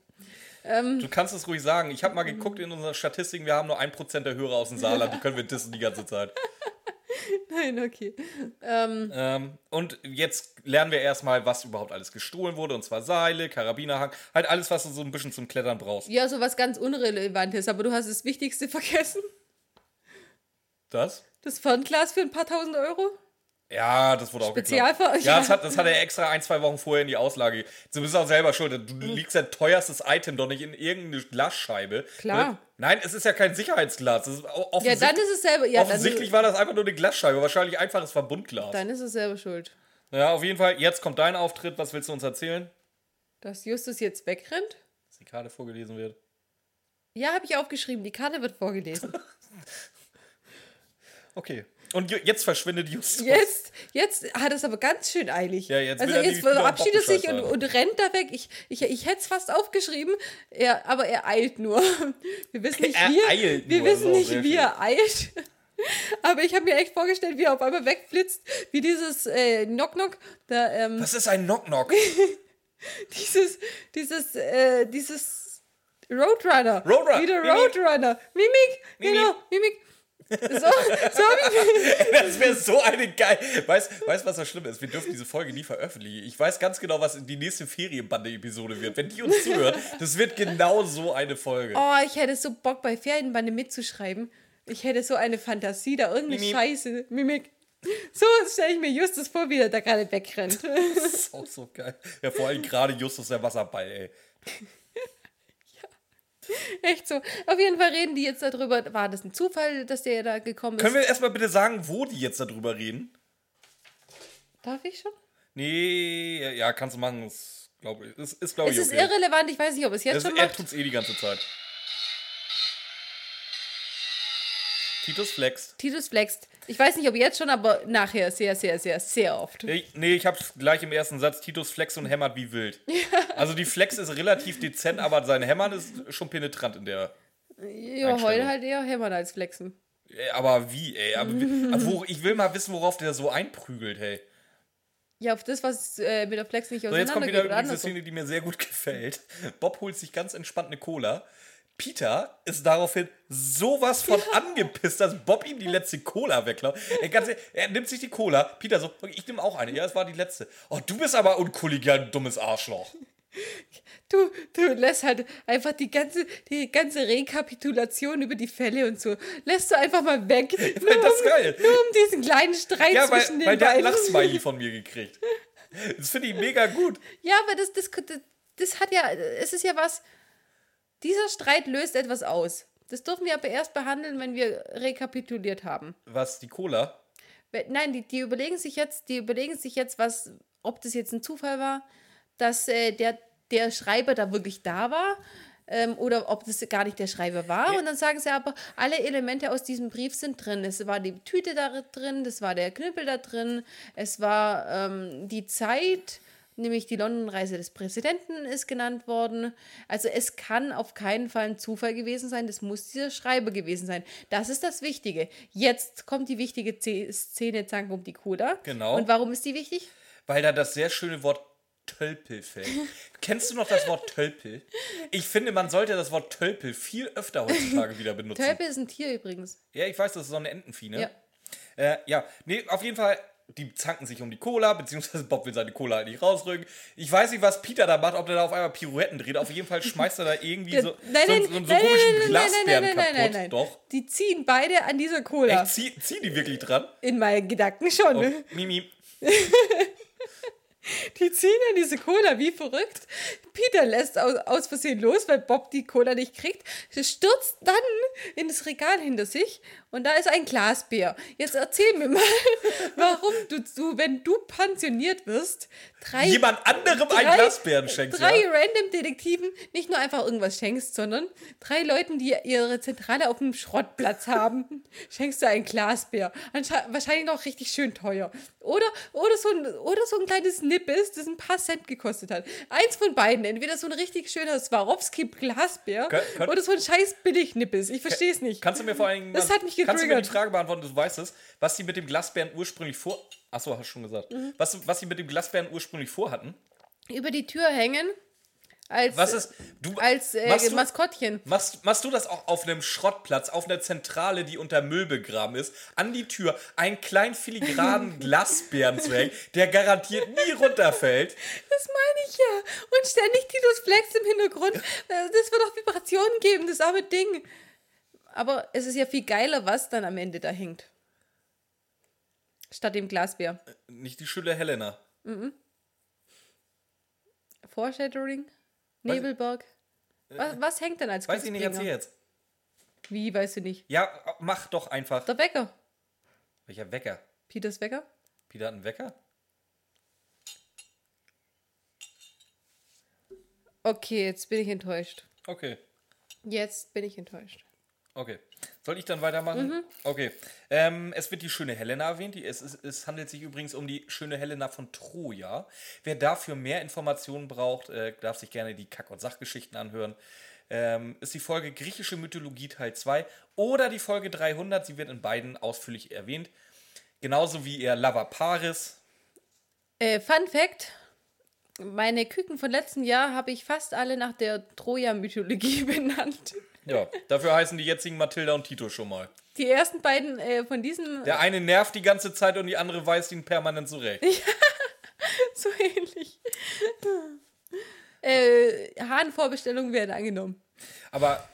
Du kannst es ruhig sagen. Ich habe mal geguckt in unseren Statistiken, wir haben nur 1% der Hörer aus dem Saarland, die können wir dissen die ganze Zeit. Nein, okay. Ähm, und jetzt lernen wir erstmal, was überhaupt alles gestohlen wurde, und zwar Seile, Karabinerhang, halt alles, was du so ein bisschen zum Klettern brauchst. Ja, so was ganz Unrelevantes, aber du hast das Wichtigste vergessen. Das? Das Fernglas für ein paar tausend Euro? Ja, das wurde auch Spezialver- geklaut. ja. Ja, das hat, das hat er extra ein, zwei Wochen vorher in die Auslage. Du bist auch selber schuld. Du liegst dein teuerstes Item doch nicht in irgendeine Glasscheibe. Klar. Nein, es ist ja kein Sicherheitsglas. Ja, offensichtlich, dann ist es selber. Ja, offensichtlich war das einfach nur eine Glasscheibe. Wahrscheinlich einfaches Verbundglas. dann ist es selber schuld. Ja, auf jeden Fall. Jetzt kommt dein Auftritt. Was willst du uns erzählen? Dass Justus jetzt wegrennt? Dass die Karte vorgelesen wird. Ja, habe ich aufgeschrieben. Die Karte wird vorgelesen. Okay. Und jetzt verschwindet Justus. Jetzt, jetzt hat es aber ganz schön eilig. Ja, jetzt also er jetzt wieder verabschiedet sich und, und rennt da weg. Ich, ich, ich hätte es fast aufgeschrieben, er, aber er eilt nur. Wir wissen nicht, Er wie er, eilt wir wissen so, nicht, wie schön. er eilt. Aber ich habe mir echt vorgestellt, wie er auf einmal wegflitzt, wie dieses äh, Knock-Knock, ähm, Das ist ein Knock-Knock. dieses, dieses, äh, dieses Roadrunner. Roadrunner, Wie der Mimik. Roadrunner. Mimik, Mimik. genau, Mimik. So, so Das wäre so eine geil. Weißt du, was das Schlimme ist? Wir dürfen diese Folge nie veröffentlichen. Ich weiß ganz genau, was die nächste Ferienbande-Episode wird. Wenn die uns zuhören, das wird genau so eine Folge. Oh, ich hätte so Bock, bei Ferienbande mitzuschreiben. Ich hätte so eine Fantasie, da irgendeine Mimik. Scheiße. Mimik. So stelle ich mir Justus vor, wie er da gerade wegrennt. Das ist auch so geil. Ja, vor allem gerade Justus der Wasserball, ey. Echt so. Auf jeden Fall reden die jetzt darüber. War das ein Zufall, dass der da gekommen ist? Können wir erstmal bitte sagen, wo die jetzt darüber reden? Darf ich schon? Nee, ja, kannst du machen. Das glaube ich. Ist, ist glaube Es ich ist okay. irrelevant, ich weiß nicht, ob es jetzt Es, schon er macht. tut's eh die ganze Zeit. Titus flext. Titus flext. Ich weiß nicht, ob jetzt schon, aber nachher sehr, sehr, sehr, sehr oft. Ich, nee, ich hab's gleich im ersten Satz. Titus flext und hämmert wie wild. Also die Flex ist relativ dezent, aber sein Hämmern ist schon penetrant in der. Ja, heute halt eher hämmern als flexen. Ey, Aber wie, ey? Aber wo, ich will mal wissen, worauf der so einprügelt, hey. Ja, auf das, was äh, mit der Flex nicht So, jetzt kommt wieder andersrum. Szene, die mir sehr gut gefällt. Bob holt sich ganz entspannt eine Cola. Peter ist daraufhin sowas von angepisst, dass Bob ihm die letzte Cola wegklaut. Er, ehrlich, er nimmt sich die Cola. Peter so, okay, ich nehme auch eine. Ja, es war die letzte. Oh, du bist aber unkollegial, ein dummes Arschloch. Du, du lässt halt einfach die ganze, die ganze Rekapitulation über die Fälle und so, lässt du einfach mal weg. nur, das um, geil. nur um diesen kleinen Streit Ja, weil, zwischen weil den der hat ein beiden. Lachsmiley von mir gekriegt. Das finde ich mega gut. Ja, aber das, das, das, das hat ja, es ist ja was, dieser Streit löst etwas aus. Das dürfen wir aber erst behandeln, wenn wir rekapituliert haben. Was, die Cola? Nein, die, die überlegen sich jetzt, die überlegen sich jetzt, was, ob das jetzt ein Zufall war, dass äh, der, der Schreiber da wirklich da war. Ähm, oder ob das gar nicht der Schreiber war. Und dann sagen sie aber, alle Elemente aus diesem Brief sind drin. Es war die Tüte da drin, das war der Knüppel da drin, es war ähm, die Zeit, nämlich die London-Reise des Präsidenten ist genannt worden. Also es kann auf keinen Fall ein Zufall gewesen sein, das muss dieser Schreiber gewesen sein. Das ist das Wichtige. Jetzt kommt die wichtige Szene, Zank um die Cola. Genau. Und warum ist die wichtig? Weil da das sehr schöne Wort Tölpel fällt. Kennst du noch das Wort Tölpel? Ich finde, man sollte das Wort Tölpel viel öfter heutzutage wieder benutzen. Tölpel ist ein Tier übrigens. Ja, ich weiß, das ist so eine Entenvieh, ne? Ja. Äh, ja, nee, auf jeden Fall, die zanken sich um die Cola, beziehungsweise Bob will seine Cola halt nicht rausrücken. Ich weiß nicht, was Peter da macht, ob der da auf einmal Pirouetten dreht. Auf jeden Fall schmeißt er da irgendwie so, Nein, so, nein, so, so einen nein, komischen nein, nein, Glasbären nein, nein, nein, kaputt. nein, nein. Doch. Die ziehen beide an dieser Cola. Echt, zieh, zieh die wirklich dran? In meinen Gedanken schon. Oh, Mimi. Die ziehen an diese Cola wie verrückt. Peter lässt aus, aus Versehen los, weil Bob die Cola nicht kriegt. Stürzt dann in das Regal hinter sich und da ist ein Glasbär. Jetzt erzähl mir mal, warum du, du wenn du pensioniert wirst, drei, Jemand anderem einen Glasbären schenkt, drei ja? random Detektiven nicht nur einfach irgendwas schenkst, sondern drei Leuten, die ihre Zentrale auf dem Schrottplatz haben, schenkst du einen Glasbär. Wahrscheinlich noch richtig schön teuer. Oder, oder, so ein, oder so ein kleines Nippes, das ein paar Cent gekostet hat. Eins von beiden. Entweder so ein richtig schöner Swarovski-Glasbär oder so ein scheiß Billig-Nippes. Ich verstehe es nicht. Kannst du mir vor allen Dingen Das hat mich Kannst du mir die getriggert. Frage beantworten, du weißt es, was sie mit dem Glasbären ursprünglich vor... Achso, hast du schon gesagt. Mhm. Was, was sie mit dem Glasbären ursprünglich vorhatten? Über die Tür hängen als, Was ist... Du, als äh, machst du- Maskottchen. Machst, machst du das auch auf einem Schrottplatz, auf einer Zentrale, die unter Müll begraben ist, an die Tür einen kleinen filigranen Glasbären zu hängen, der garantiert nie runterfällt? Das meine ich ja. Und ständig Titus Flex im Hintergrund. Äh, Das wird auch Vibrationen geben, das arme Ding. Aber es ist ja viel geiler, was dann am Ende da hängt. Statt dem Glasbär. Nicht die schöne Helena. Foreshadowing? Nebelberg? Was, was hängt denn als Weiß ich nicht, erzähl jetzt. Wie, weißt du nicht? Ja, mach doch einfach. Der Wecker. Welcher Wecker? Peters Wecker? Peter hat einen Wecker? Okay, jetzt bin ich enttäuscht. Okay. Jetzt bin ich enttäuscht. Okay. Soll ich dann weitermachen? Mhm. Okay. Ähm, es wird die schöne Helena erwähnt. Die, es, es, es handelt sich übrigens um die schöne Helena von Troja. Wer dafür mehr Informationen braucht, äh, darf sich gerne die Kack- und Sachgeschichten anhören. Ähm, ist die Folge Griechische Mythologie Teil 2 oder die Folge 300. Sie wird in beiden ausführlich erwähnt. Genauso wie ihr Lover Paris. Äh, Fun Fact: Meine Küken von letzten Jahr habe ich fast alle nach der Troja-Mythologie benannt. Ja, dafür heißen die jetzigen Mathilda und Tito schon mal. Die ersten beiden äh, von diesen Der eine nervt die ganze Zeit und die andere weist ihn permanent zurecht. so ähnlich. äh, Hahnvorbestellungen werden angenommen. Aber,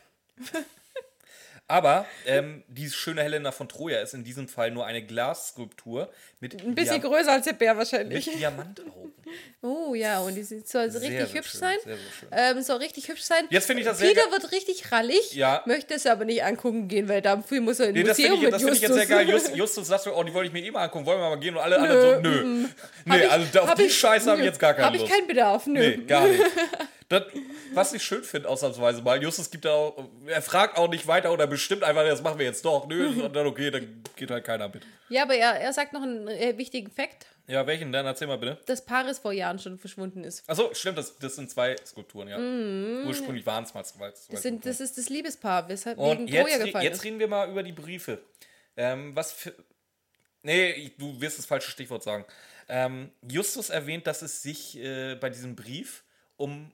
aber ähm, die schöne Helena von Troja ist in diesem Fall nur eine Glasskulptur mit, Ein bisschen Dia größer als der Bär mit wahrscheinlich. Diamantaugen. Oh ja, und die soll Sehr, richtig sehr hübsch schön, sein. sehr, sehr. Ähm, soll richtig hübsch sein. Jetzt finde ich das sehr Peter ge- wird richtig rallig, Ja. möchte es aber nicht angucken gehen, weil dafür muss er in Nee, ein das finde Museum ich, mit das find ich jetzt sehr geil. Just, Justus sagt so, oh, die wollte ich mir eh mal angucken, wollen wir mal gehen? Und alle anderen so, nö. Nee, Hab ich- also da- auf die ich- Scheiße habe ich nö. jetzt gar keine Hab ich Lust. keinen Bedarf, nö. Nee, gar nicht. Das, was ich schön finde, ausnahmsweise mal, Justus gibt da auch, er fragt auch nicht weiter oder bestimmt einfach, das machen wir jetzt doch. Nö, und dann okay, dann geht halt keiner mit. Ja, aber er, er sagt noch einen äh, wichtigen Fakt, Ja, welchen denn? Erzähl mal bitte. dass Paris vor Jahren schon verschwunden ist. Achso, stimmt, das, das sind zwei Skulpturen, ja. Ursprünglich waren es mal zwei. zwei. Das, sind, das ist das Liebespaar, weshalb Und wegen jetzt, Troja re- gefallen jetzt ist. reden wir mal über die Briefe. Ähm, was für. Nee, du wirst das falsche Stichwort sagen. Ähm, Justus erwähnt, dass es sich äh, bei diesem Brief um,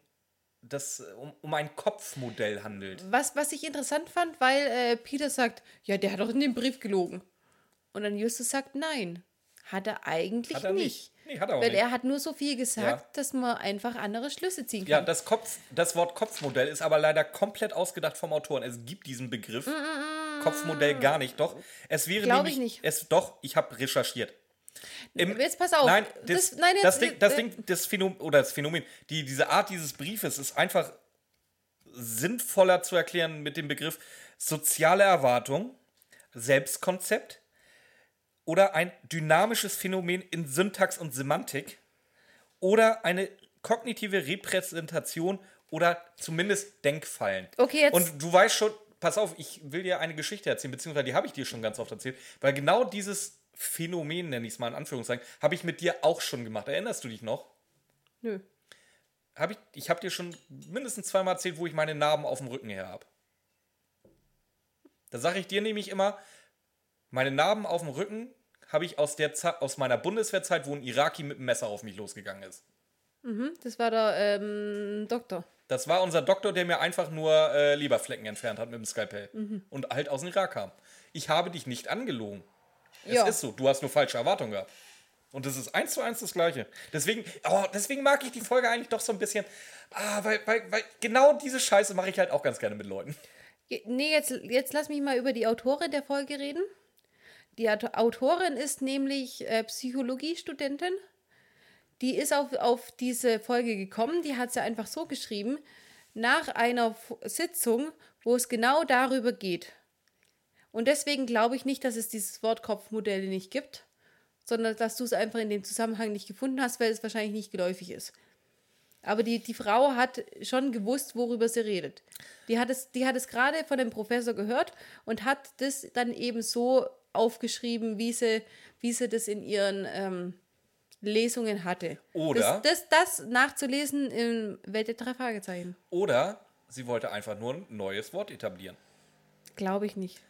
das, um, um ein Kopfmodell handelt. Was, was ich interessant fand, weil äh, Peter sagt, ja, der hat doch in dem Brief gelogen. Und dann Justus sagt, nein, hat er eigentlich Hat er nicht. nicht. Nee, hat er auch weil nicht. er hat nur so viel gesagt, Ja. dass man einfach andere Schlüsse ziehen Ja, kann. das, Kopf, das Wort Kopfmodell ist aber leider komplett ausgedacht vom Autoren. Es gibt diesen Begriff Kopfmodell gar nicht. Doch, es wäre Glaub nämlich. ich nicht. Es, doch, ich habe recherchiert. Im, Jetzt pass auf. Nein, das, Das- nein, jetzt- das Ding, das, äh, Ding, das Phänomen, oder das Phänomen, die, diese Art dieses Briefes ist einfach sinnvoller zu erklären mit dem Begriff soziale Erwartung, Selbstkonzept oder ein dynamisches Phänomen in Syntax und Semantik oder eine kognitive Repräsentation oder zumindest Denkfallen. Okay, jetzt- Und du weißt schon, pass auf, ich will dir eine Geschichte erzählen, beziehungsweise die habe ich dir schon ganz oft erzählt, weil genau dieses Phänomen, nenne ich es mal in Anführungszeichen, habe ich mit dir auch schon gemacht. Erinnerst du dich noch? Nö. Hab ich ich habe dir schon mindestens zweimal erzählt, wo ich meine Narben auf dem Rücken her habe. Da sage ich dir nämlich immer, meine Narben auf dem Rücken habe ich aus, der aus meiner Bundeswehrzeit, wo ein Iraki mit einem Messer auf mich losgegangen ist. Das war der ähm, Doktor. Das war unser Doktor, der mir einfach nur äh, Leberflecken entfernt hat mit dem Skalpell. Und halt aus dem Irak kam. Ich habe dich nicht angelogen. Es Ja. ist so. Du hast nur falsche Erwartungen gehabt. Und das ist eins zu eins das Gleiche. Deswegen, oh, deswegen mag ich die Folge eigentlich doch so ein bisschen. Ah, weil, weil, weil genau diese Scheiße mache ich halt auch ganz gerne mit Leuten. Nee, jetzt, jetzt lass mich mal über die Autorin der Folge reden. Die Auto- Autorin ist nämlich äh, Psychologiestudentin. Die ist auf, auf diese Folge gekommen. Die hat sie einfach so geschrieben, nach einer Sitzung, wo es genau darüber geht. Und deswegen glaube ich nicht, dass es dieses Wort Kopfmodelle nicht gibt, sondern dass du es einfach in dem Zusammenhang nicht gefunden hast, weil es wahrscheinlich nicht geläufig ist. Aber die, die Frau hat schon gewusst, worüber sie redet. Die hat es, die hat es gerade von dem Professor gehört und hat das dann eben so aufgeschrieben, wie sie, wie sie das in ihren ähm, Lesungen hatte. Oder- Das, das, das nachzulesen in Welt der drei Fragezeichen. Oder sie wollte einfach nur ein neues Wort etablieren. Glaube ich nicht.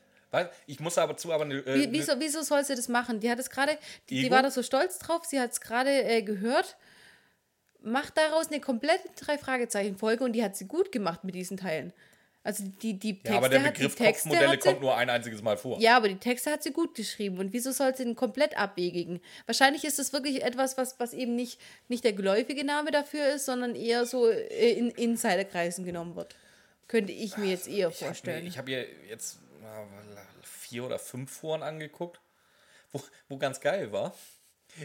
Ich muss aber zu, aber eine. Äh, Wie, wieso, wieso soll sie das machen? Die hat es gerade, die, die war da so stolz drauf, sie hat es gerade äh, gehört. Macht daraus eine komplette Drei-Fragezeichen-Folge und die hat sie gut gemacht mit diesen Teilen. Also die, die Texte ja, aber der hat, Begriff Texte Kopfmodelle hat sie, kommt nur ein einziges Mal vor. Ja, aber die Texte hat sie gut geschrieben. Und wieso soll sie den komplett abwegigen? Wahrscheinlich ist das wirklich etwas, was, was eben nicht, nicht der geläufige Name dafür ist, sondern eher so äh, in Insiderkreisen genommen wird. Könnte ich mir jetzt eher Ich habe vorstellen. hab mir jetzt äh, vier oder fünf Foren angeguckt, wo, wo ganz geil war.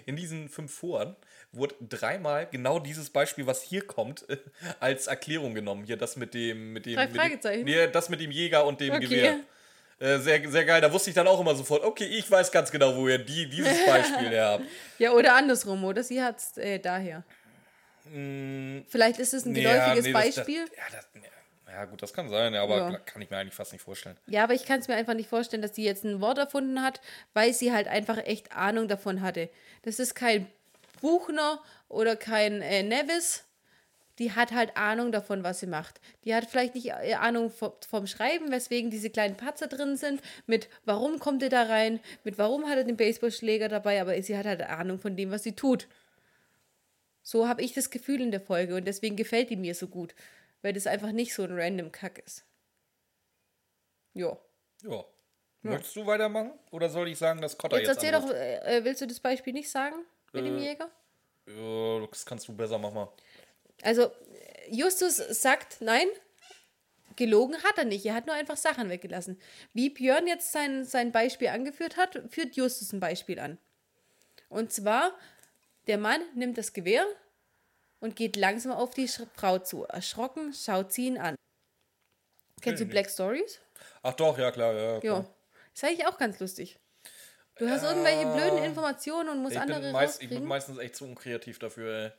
In diesen fünf Foren wurde dreimal genau dieses Beispiel, was hier kommt, als Erklärung genommen. Hier das mit dem. Mit dem Drei mit dem-? Nee, das mit dem Jäger und dem Okay. Gewehr. Äh, sehr, sehr geil. Da wusste ich dann auch immer sofort, okay, ich weiß ganz genau, wo ihr die, dieses Beispiel her habt. Ja, oder andersrum, oder? Sie hat es äh, daher. Vielleicht ist es ein Nee, ja, geläufiges nee, das- Beispiel. Das, ja, das, ja, gut, das kann sein, aber Ja. kann ich mir eigentlich fast nicht vorstellen. Ja, aber ich kann es mir einfach nicht vorstellen, dass sie jetzt ein Wort erfunden hat, weil sie halt einfach echt Ahnung davon hatte. Das ist kein Buchner oder kein äh, Nevis. Die hat halt Ahnung davon, was sie macht. Die hat vielleicht nicht äh, Ahnung vom, vom Schreiben, weswegen diese kleinen Patzer drin sind, mit warum kommt er da rein, mit warum hat er den Baseballschläger dabei, aber sie hat halt Ahnung von dem, was sie tut. So habe ich das Gefühl in der Folge und deswegen gefällt die mir so gut, weil das einfach nicht so ein random Kack ist. Ja. Ja. Möchtest du weitermachen? Oder soll ich sagen, dass Cotta Jetzt jetzt, erzähl anruft? doch, äh, äh, willst du das Beispiel nicht sagen mit Äh. dem Jäger? Ja, das kannst du besser machen. Also, äh, Justus sagt, nein, gelogen hat er nicht. Er hat nur einfach Sachen weggelassen. Wie Björn jetzt sein, sein Beispiel angeführt hat, führt Justus ein Beispiel an. Und zwar, der Mann nimmt das Gewehr und geht langsam auf die Frau zu. Erschrocken schaut sie ihn an. Kennst du. Black Stories? Ach doch, ja klar, ja. Ja. klar. Ist eigentlich auch ganz lustig. Du hast irgendwelche blöden Informationen und musst Ich, andere bin meist, ich bin meistens echt zu unkreativ dafür, ey.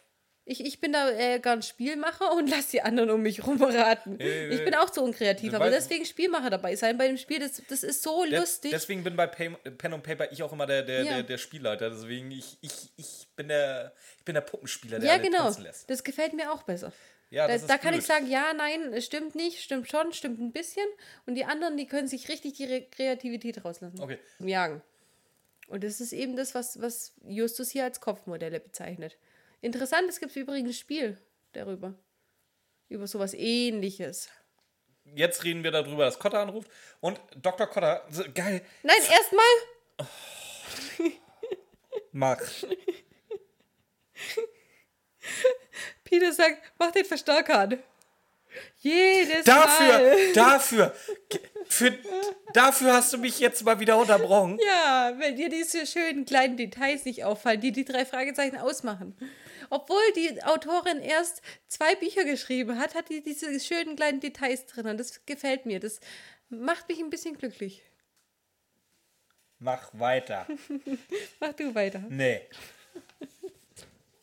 Ich, ich bin da äh, ganz Spielmacher und lass die anderen um mich rumraten. Äh, ich bin auch so unkreativ, äh, aber deswegen Spielmacher dabei sein bei dem Spiel, das, das ist so De- lustig. Deswegen bin bei Pen, Pen und Paper ich auch immer der, der, Ja. der, der Spielleiter. Deswegen ich, ich, ich bin der ich bin der Puppenspieler, der ja, genau. tanzen lässt. Das gefällt mir auch besser. Ja, da da kann ich sagen, ja, nein, es stimmt nicht, stimmt schon, stimmt ein bisschen. Und die anderen, die können sich richtig die Re Kreativität rauslassen. Okay. Jagen. Und das ist eben das, was, was Justus hier als Kopfmodelle bezeichnet. Interessant, es gibt übrigens ein Spiel darüber. Über sowas ähnliches. Jetzt reden wir darüber, dass Kotter anruft. Und Dr. Kotter, so, geil, Nein, erstmal. mach. Peter sagt, mach den Verstärker an. Jedes Dafür, Mal. dafür, ge- für, dafür hast du mich jetzt mal wieder unterbrochen. Ja, wenn dir diese schönen kleinen Details nicht auffallen, die die drei Fragezeichen ausmachen. Obwohl die Autorin erst zwei Bücher geschrieben hat, hat die diese schönen kleinen Details drin. Und das gefällt mir. Das macht mich ein bisschen glücklich. Mach weiter. Mach du weiter. Nee.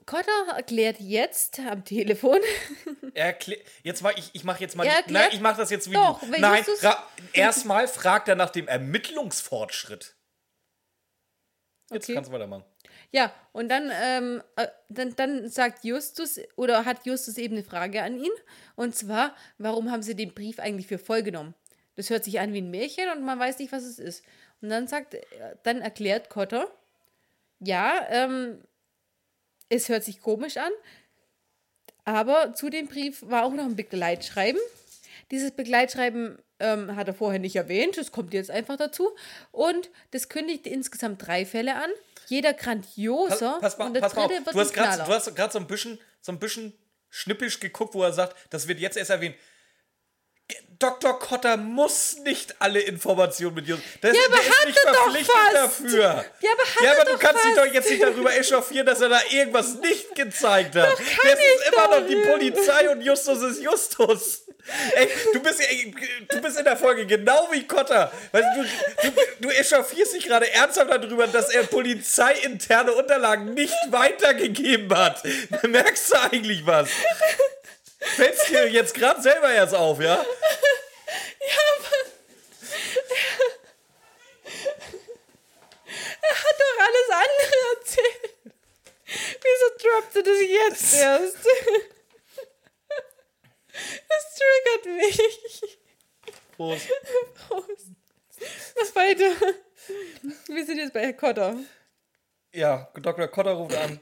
Cotter erklärt jetzt am Telefon. Erklär, jetzt mal, ich, ich mache jetzt mal, Er die, erklärt- nein, ich mache das jetzt wie Doch, du. Nein, erstmal fragt er nach dem Ermittlungsfortschritt. Jetzt Okay. kannst du weitermachen. Ja, und dann, ähm, äh, dann, dann sagt Justus, oder hat Justus eben eine Frage an ihn. Und zwar, warum haben sie den Brief eigentlich für voll genommen? Das hört sich an wie ein Märchen und man weiß nicht, was es ist. Und dann sagt, äh, dann erklärt Cotter, ja, ähm, es hört sich komisch an, aber zu dem Brief war auch noch ein Begleitschreiben. Dieses Begleitschreiben ähm, hat er vorher nicht erwähnt, das kommt jetzt einfach dazu. Und das kündigt insgesamt drei Fälle an. Jeder Pass, grandioser. pass mal, und der pass mal dritte auf. wird Du hast gerade du hast grad so ein bisschen, so ein bisschen schnippisch geguckt, wo er sagt, das wird jetzt erst erwähnt. Dr. Kotter muss nicht alle Informationen mit dir. Das, Ja, aber der ist nicht er doch verpflichtet fast. dafür. Ja, aber ja, aber er du doch kannst dich fast. doch jetzt nicht darüber echauffieren, dass er da irgendwas nicht gezeigt hat. das ich ist immer doch noch die. Polizei und Justus ist Justus. Ey, du bist, ey, du bist in der Folge genau wie Kotter. Weißt du, du, du echauffierst dich gerade ernsthaft darüber, dass er polizeiinterne Unterlagen nicht weitergegeben hat. Merkst du eigentlich was? Fällst dir jetzt gerade selber erst auf, ja? Er hat doch alles andere erzählt. Wieso droppt er das jetzt erst? Das triggert mich. Prost. Prost. Mach weiter. Wir sind jetzt bei Herr Cotter. Ja, Dr. Kotter ruft an.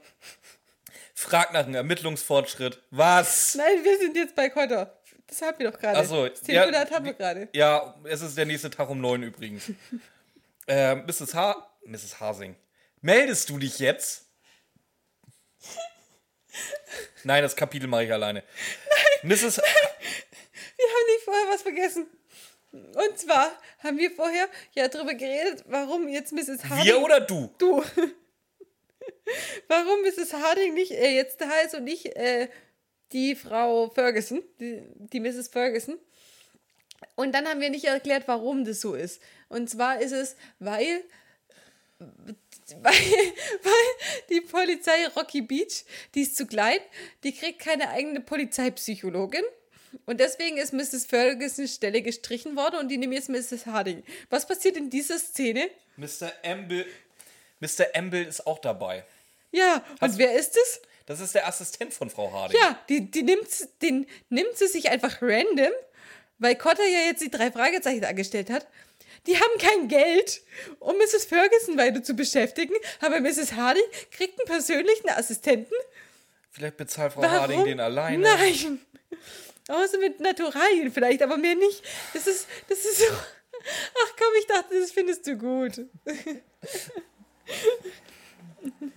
Fragt nach einem Ermittlungsfortschritt. Was? Nein, wir sind jetzt bei Cotter. Das haben wir doch gerade. Ach so, das Telefonat ja, haben wir gerade. Ja, es ist der nächste Tag um neun übrigens. ähm, Mrs. Ha Mrs. Hasing. Meldest du dich jetzt? Nein, das Kapitel mache ich alleine. Mrs. Ha Wir haben nicht vorher was vergessen. Und zwar haben wir vorher ja darüber geredet, warum jetzt Mrs. Harding... Wir oder du? Du. Warum Mrs. Harding nicht äh, jetzt ist und nicht äh, die Frau Ferguson, die, die Mrs. Ferguson. Und dann haben wir nicht erklärt, warum das so ist. Und zwar ist es, weil, weil, weil die Polizei Rocky Beach, die ist zu klein, die kriegt keine eigene Polizeipsychologin. Und deswegen ist Mrs. Ferguson Stelle gestrichen worden und die nehmen jetzt Mrs. Harding. Was passiert in dieser Szene? Mr. Amble. Mr. Amble ist auch dabei. Ja, und wer ist es? Das ist der Assistent von Frau Harding. Ja, die, die nimmt, den nimmt sie sich einfach random, weil Cotter ja jetzt die drei Fragezeichen angestellt hat. Die haben kein Geld, um Mrs. Ferguson weiter zu beschäftigen, aber Mrs. Harding kriegt einen persönlichen Assistenten. Vielleicht bezahlt Frau Warum? Harding den alleine. Nein. Außer mit Naturalien vielleicht, aber mehr nicht. Das ist, das ist so. Ach komm, ich dachte, das findest du gut.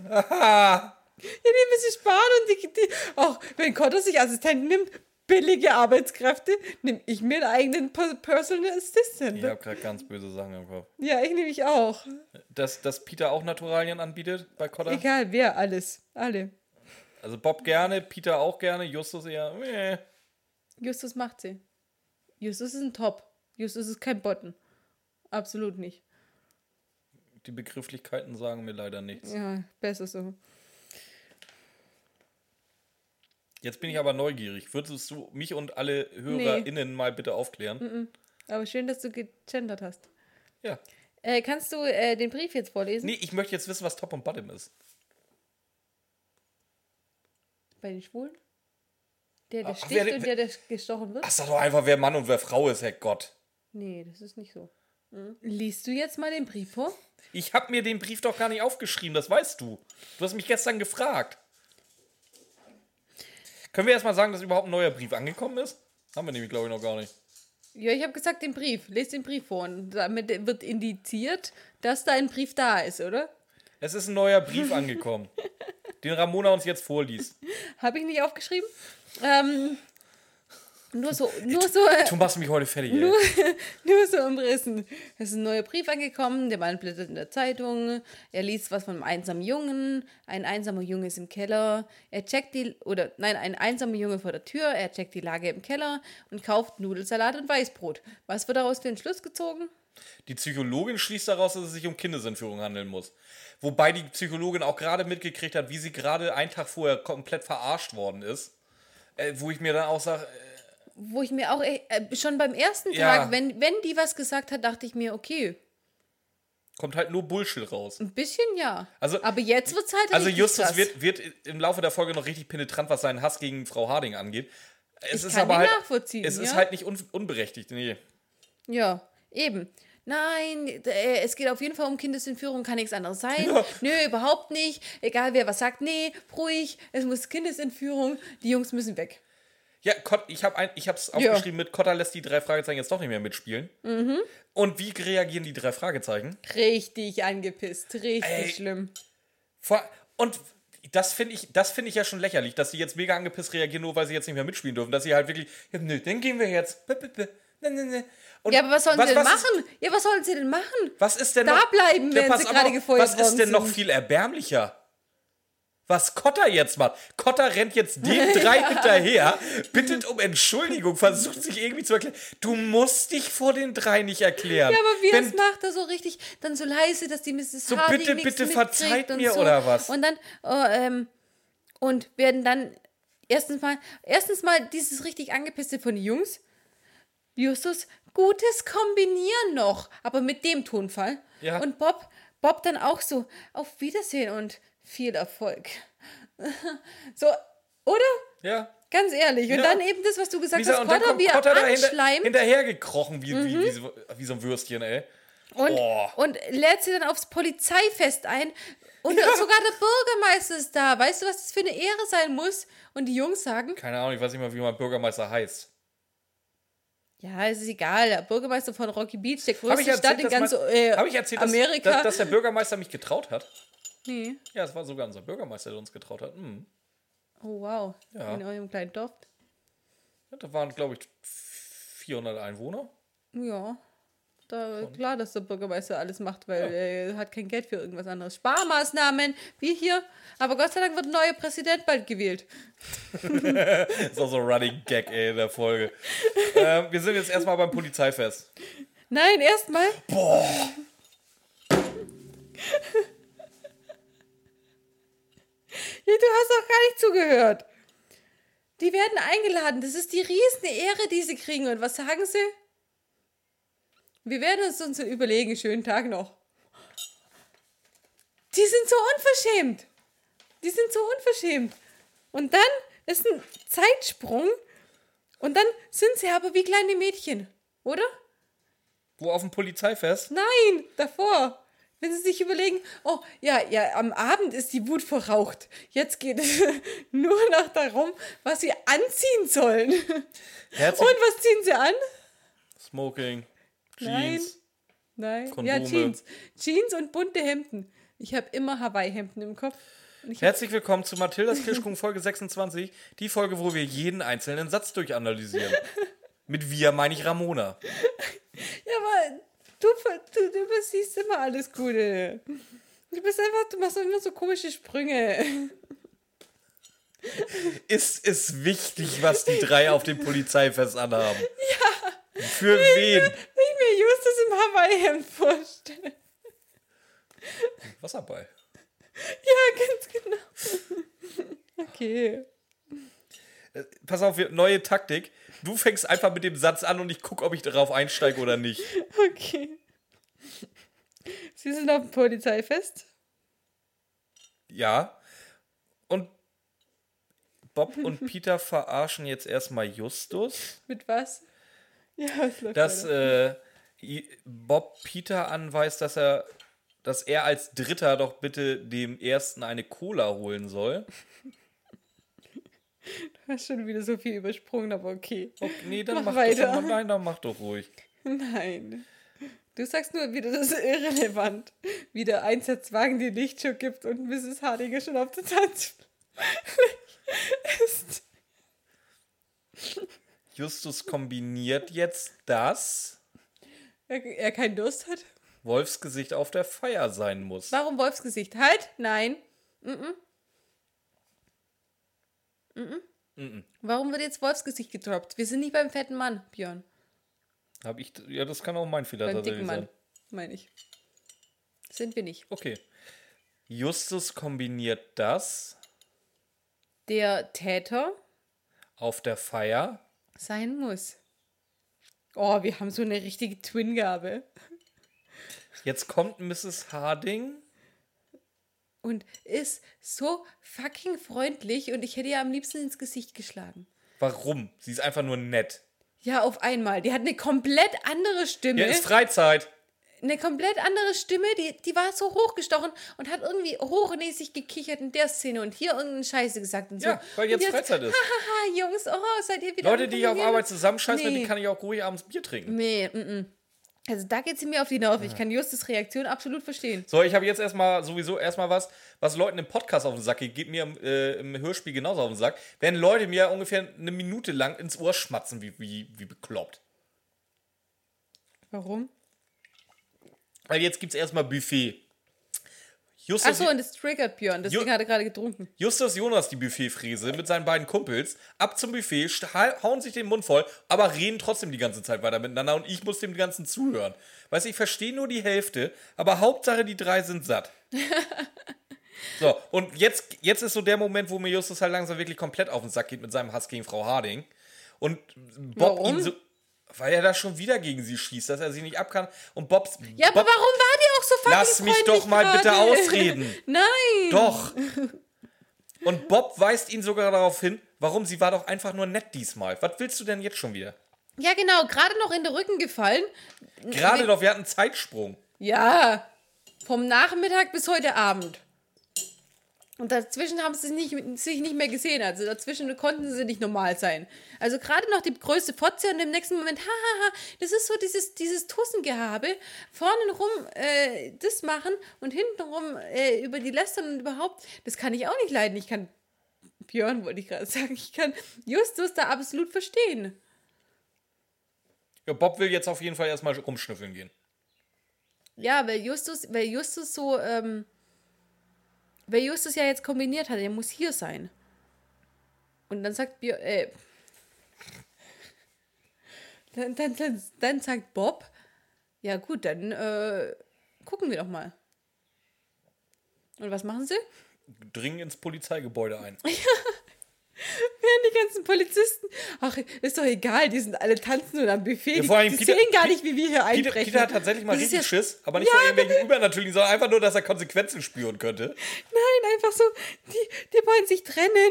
Ja, die müssen sparen und die, die auch wenn Cotter sich Assistenten nimmt, billige Arbeitskräfte, nehme ich mir einen eigenen Per- Personal Assistant. Ich habe gerade ganz böse Sachen im Kopf. Ja, ich nehme ich auch. Dass, dass Peter auch Naturalien anbietet bei Kotter? Egal, wer, alles. Alle. Also Bob gerne, Peter auch gerne, Justus eher. Meh. Justus macht sie. Justus ist ein Top. Justus ist kein Botten. Absolut nicht. Die Begrifflichkeiten sagen mir leider nichts. Ja, besser so. Jetzt bin ich aber neugierig. Würdest du mich und alle HörerInnen mal bitte aufklären? Aber schön, dass du gegendert hast. Ja. Äh, kannst du äh, den Brief jetzt vorlesen? Nee, ich möchte jetzt wissen, was Top und Bottom ist. Bei den Schwulen? Der, der Ach, sticht wer und der, der gestochen wird? Ach, sag doch einfach, wer Mann und wer Frau ist, Herrgott. Nee, das ist nicht so. Liest du jetzt mal den Brief vor? Ich habe mir den Brief doch gar nicht aufgeschrieben, das weißt du. Du hast mich gestern gefragt. Können wir erstmal sagen, dass überhaupt ein neuer Brief angekommen ist? Haben wir nämlich, glaube ich, noch gar nicht. Ja, ich habe gesagt, den Brief. Lest den Brief vor. Und damit wird indiziert, dass da ein Brief da ist, oder? Es ist ein neuer Brief angekommen, den Ramona uns jetzt vorliest. Habe ich nicht aufgeschrieben? Ähm, nur so, nur so, äh, Du machst mich heute fertig, ey. nur so umrissen. Es ist ein neuer Brief angekommen, der Mann blättert in der Zeitung, er liest was von einem einsamen Jungen, ein einsamer Junge ist im Keller, er checkt die, oder nein, ein einsamer Junge vor der Tür, er checkt die Lage im Keller und kauft Nudelsalat und Weißbrot. Was wird daraus für einen Schluss gezogen? Die Psychologin schließt daraus, dass es sich um Kindesentführung handeln muss. Wobei die Psychologin auch gerade mitgekriegt hat, wie sie gerade einen Tag vorher komplett verarscht worden ist. Äh, wo ich mir dann auch sage, Wo ich mir auch äh, schon beim ersten Ja. Tag, wenn, wenn die was gesagt hat, dachte ich mir, okay, kommt halt nur Bullshit raus. ein bisschen ja. Also- Aber jetzt wird es halt Also Justus krass. wird, wird im Laufe der Folge noch richtig penetrant, was seinen Hass gegen Frau Harding angeht. Es Ich ist kann aber halt, nachvollziehen, es ist ja. halt nicht un, unberechtigt. Nee. Ja, eben. Nein, äh, es geht auf jeden Fall um Kindesentführung, kann nichts anderes sein. Ja. Nö, überhaupt nicht. Egal wer was sagt, nee, ruhig, es muss Kindesentführung, die Jungs müssen weg. Ja, ich habe ich hab's aufgeschrieben mit Kotta lässt die drei Fragezeichen jetzt doch nicht mehr mitspielen. Mhm. Und wie reagieren die drei Fragezeichen? Richtig angepisst, richtig Ey. schlimm. Vor, und das finde ich, das finde ich ja schon lächerlich, dass sie jetzt mega angepisst reagieren, nur weil sie jetzt nicht mehr mitspielen dürfen. Dass sie halt wirklich, ja, nö, dann gehen wir jetzt. Und Ja, aber was sollen sie denn was machen? Ist, ja, was sollen sie denn machen? was ist denn Da noch, bleiben, wenn sie gerade gefeuert Was ist denn noch viel erbärmlicher? Was Kotter jetzt macht. Kotter rennt jetzt den drei hinterher, bittet um Entschuldigung, versucht sich irgendwie zu erklären. Du musst dich vor den drei nicht erklären. Ja, aber wie Wenn- das macht er so richtig, dann so leise, dass die Mrs. So, Harding bitte, bitte verzeiht mir, so. oder was? Und dann, oh, ähm, und werden dann erstens mal, erstens mal dieses richtig angepisste von den Jungs. Justus, gutes Kombinieren noch, aber mit dem Tonfall. Ja. Und Bob, Bob dann auch so, auf Wiedersehen und viel Erfolg. so, oder? Ja. Ganz ehrlich. Und Ja. dann eben das, was du gesagt Lisa, hast, Kotter, wie er Kotter da hinter, anschleimt. hinterhergekrochen, wie, wie, Mhm. wie, so, wie so ein Würstchen, ey. Und, Oh. und lädt sie dann aufs Polizeifest ein. Und sogar der Bürgermeister ist da. Weißt du, was das für eine Ehre sein muss? Und die Jungs sagen, Keine Ahnung, ich weiß nicht mal, wie mein Bürgermeister heißt. ja, es ist egal. Der Bürgermeister von Rocky Beach, der Habe größte erzählt, Stadt in ganz mein, äh, hab ich erzählt Amerika. Dass der Bürgermeister mich getraut hat? Nee. Ja, es war sogar unser Bürgermeister, der uns getraut hat. Hm. Oh, wow. Ja. In eurem kleinen Dorf. Ja, da waren, glaube ich, 400 Einwohner. Ja. Da, klar, dass der Bürgermeister alles macht, weil er hat kein Geld für irgendwas anderes. Sparmaßnahmen, wie hier. Aber Gott sei Dank wird ein neuer Präsident bald gewählt. ist auch so ein Running Gag, ey, in der Folge. ähm, wir sind jetzt erstmal beim Polizeifest. Nein, erstmal. Ja, du hast doch gar nicht zugehört. Die werden eingeladen. Das ist die riesen Ehre, die sie kriegen. Und was sagen sie? Wir werden uns uns überlegen. Schönen Tag noch. Die sind so unverschämt. Die sind so unverschämt. Und dann ist ein Zeitsprung. Und dann sind sie aber wie kleine Mädchen. Oder? Wo auf dem Polizeifest? Nein, davor. Wenn sie sich überlegen, oh, ja, ja, am Abend ist die Wut verraucht. Jetzt geht es nur noch darum, was sie anziehen sollen. Und Herzlich was ziehen sie an? Smoking, Nein. Jeans. Nein, ja, Kondome. Jeans. Jeans und bunte Hemden. Ich habe immer Hawaii-Hemden im Kopf. Und ich Herzlich willkommen zu Mathildas Kirschkuchen Folge 26. Die Folge, wo wir jeden einzelnen Satz durchanalysieren. Mit wir meine ich Ramona. ja, aber du, du, du übersiehst immer alles Gute. Du bist einfach, du machst immer so komische Sprünge. Ist es wichtig, was die drei auf dem Polizeifest anhaben? Ja. Für wen? Wenn ich mir Justus im Hawaii-Hemd vorstelle. Wasserball. Ja, ganz genau. Okay. Äh, Pass auf, neue Taktik. Du fängst einfach mit dem Satz an und ich gucke, ob ich darauf einsteige oder nicht. Okay. Sie sind auf dem Polizeifest? Ja. Und Bob und Peter verarschen jetzt erstmal Justus, Mit was? Ja, es läuft dass äh, Bob Peter anweist, dass er, dass er als Dritter doch bitte dem Ersten eine Cola holen soll. Du hast schon wieder so viel übersprungen, aber okay. Okay, nee, dann Mach mach, weiter. Doch, nein, dann mach doch ruhig. Nein. Du sagst nur wieder, das ist irrelevant. Wie der Einsatzwagen die Lichtshow gibt und Mrs. Hardinger schon auf der Tanzfläche ist. Justus kombiniert jetzt, dass Er, er keinen Durst hat. Wolfsgesicht auf der Feier sein muss. Warum Wolfsgesicht? Halt, nein. Mm -mm. Mm Warum wird jetzt Wolfsgesicht gedroppt? Wir sind nicht beim fetten Mann, Björn. Hab ich, ja, das kann auch mein Fehler Beim tatsächlich dicken Mann, sein. meine ich. Sind wir nicht. Okay. Justus kombiniert das Der Täter auf der Feier. sein muss. Oh, wir haben so eine richtige Twin-Gabe. Jetzt kommt Mrs. Harding. Und ist so fucking freundlich und ich hätte ihr am liebsten ins Gesicht geschlagen. Warum? Sie ist einfach nur nett. Ja, auf einmal. Die hat eine komplett andere Stimme. Ja, ist Freizeit. eine komplett andere Stimme, die, die war so hochgestochen und hat irgendwie hochnäsig gekichert in der Szene und hier irgendeine Scheiße gesagt und so. Ja, weil jetzt und Freizeit ist. Haha, Jungs, oh, seid ihr wieder Leute, die ich auf? Arbeit zusammenscheißen, mit Nee. denen kann ich auch ruhig abends Bier trinken. Nee, mm, mm. Also da geht sie mir auf die Nerven. Ich kann Justus Reaktion absolut verstehen. So, ich habe jetzt erstmal sowieso erstmal was, was Leuten im Podcast auf den Sack geht, geht mir im, äh, im Hörspiel genauso auf den Sack. Wenn Leute mir ungefähr eine Minute lang ins Ohr schmatzen, wie, wie, wie bekloppt. Warum? Weil jetzt gibt es erstmal Buffet. Justus, Achso, und das triggert Björn. Deswegen Ju- hat er gerade getrunken. Justus Jonas, die Buffetfräse, mit seinen beiden Kumpels, ab zum Buffet, hauen sich den Mund voll, aber reden trotzdem die ganze Zeit weiter miteinander und ich muss dem Ganzen zuhören. Weißt du, ich verstehe nur die Hälfte, aber Hauptsache die drei sind satt. so, und jetzt, jetzt ist so der Moment, wo mir Justus halt langsam wirklich komplett auf den Sack geht mit seinem Hass gegen Frau Harding. Und Bob Warum? ihn so. Weil er da schon wieder gegen sie schießt, dass er sie nicht ab kann. Und Bobs. Ja, aber Bob, warum war die auch so fucking Lass mich doch mal bitte gerade? ausreden. Nein. Doch. Und Bob weist ihn sogar darauf hin, warum sie war doch einfach nur nett diesmal. Was willst du denn jetzt schon wieder? Ja, genau. Gerade noch in den Rücken gefallen. Gerade doch, wir hatten einen Zeitsprung. Ja, vom Nachmittag bis heute Abend. Und dazwischen haben sie nicht, sich nicht mehr gesehen. Also dazwischen konnten sie nicht normal sein. Also gerade noch die größte Fotze und im nächsten Moment, hahaha, das ist so dieses, dieses Tussengehabe. Vorne rum äh, das machen und hintenrum äh, über die lästern und überhaupt. Das kann ich auch nicht leiden. Ich kann, Björn wollte ich gerade sagen, ich kann Justus da absolut verstehen. Ja, Bob will jetzt auf jeden Fall erstmal rumschnüffeln gehen. Ja, weil Justus, weil Justus so, ähm, weil Justus ja jetzt kombiniert hat, er muss hier sein. Und dann sagt Björn, äh, dann, dann, dann, dann sagt Bob, ja gut, dann äh, gucken wir doch mal. Und was machen sie? Dringen ins Polizeigebäude ein. Während die ganzen Polizisten, ach, ist doch egal, die sind alle tanzen und am Buffet, Ja, die, vor allem die Peter- sehen gar nicht, wie wir hier Peter, einbrechen. Peter hat tatsächlich mal Das richtig ja- Schiss, aber nicht vor irgendwelchen Übernatürlichen, sondern einfach nur, dass er Konsequenzen spüren könnte. Nein, einfach so, die, die wollen sich trennen.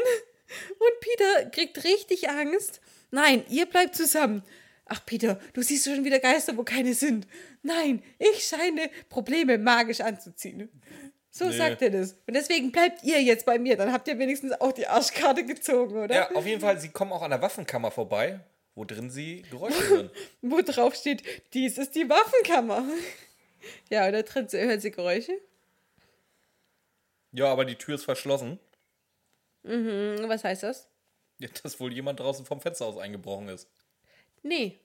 Und Peter kriegt richtig Angst. Nein, ihr bleibt zusammen. Ach, Peter, du siehst schon wieder Geister, wo keine sind. Nein, ich scheine Probleme magisch anzuziehen. So Nee. sagt er das. Und deswegen bleibt ihr jetzt bei mir. Dann habt ihr wenigstens auch die Arschkarte gezogen, oder? Ja, auf jeden Fall, sie kommen auch an der Waffenkammer vorbei, wo drin sie Geräusche hören. Wo drauf steht, dies ist die Waffenkammer. Ja, und da drin hören sie Geräusche. Ja, aber die Tür ist verschlossen. Hm, Was heißt das? Ja, dass wohl jemand draußen vom Fenster aus eingebrochen ist. Nee.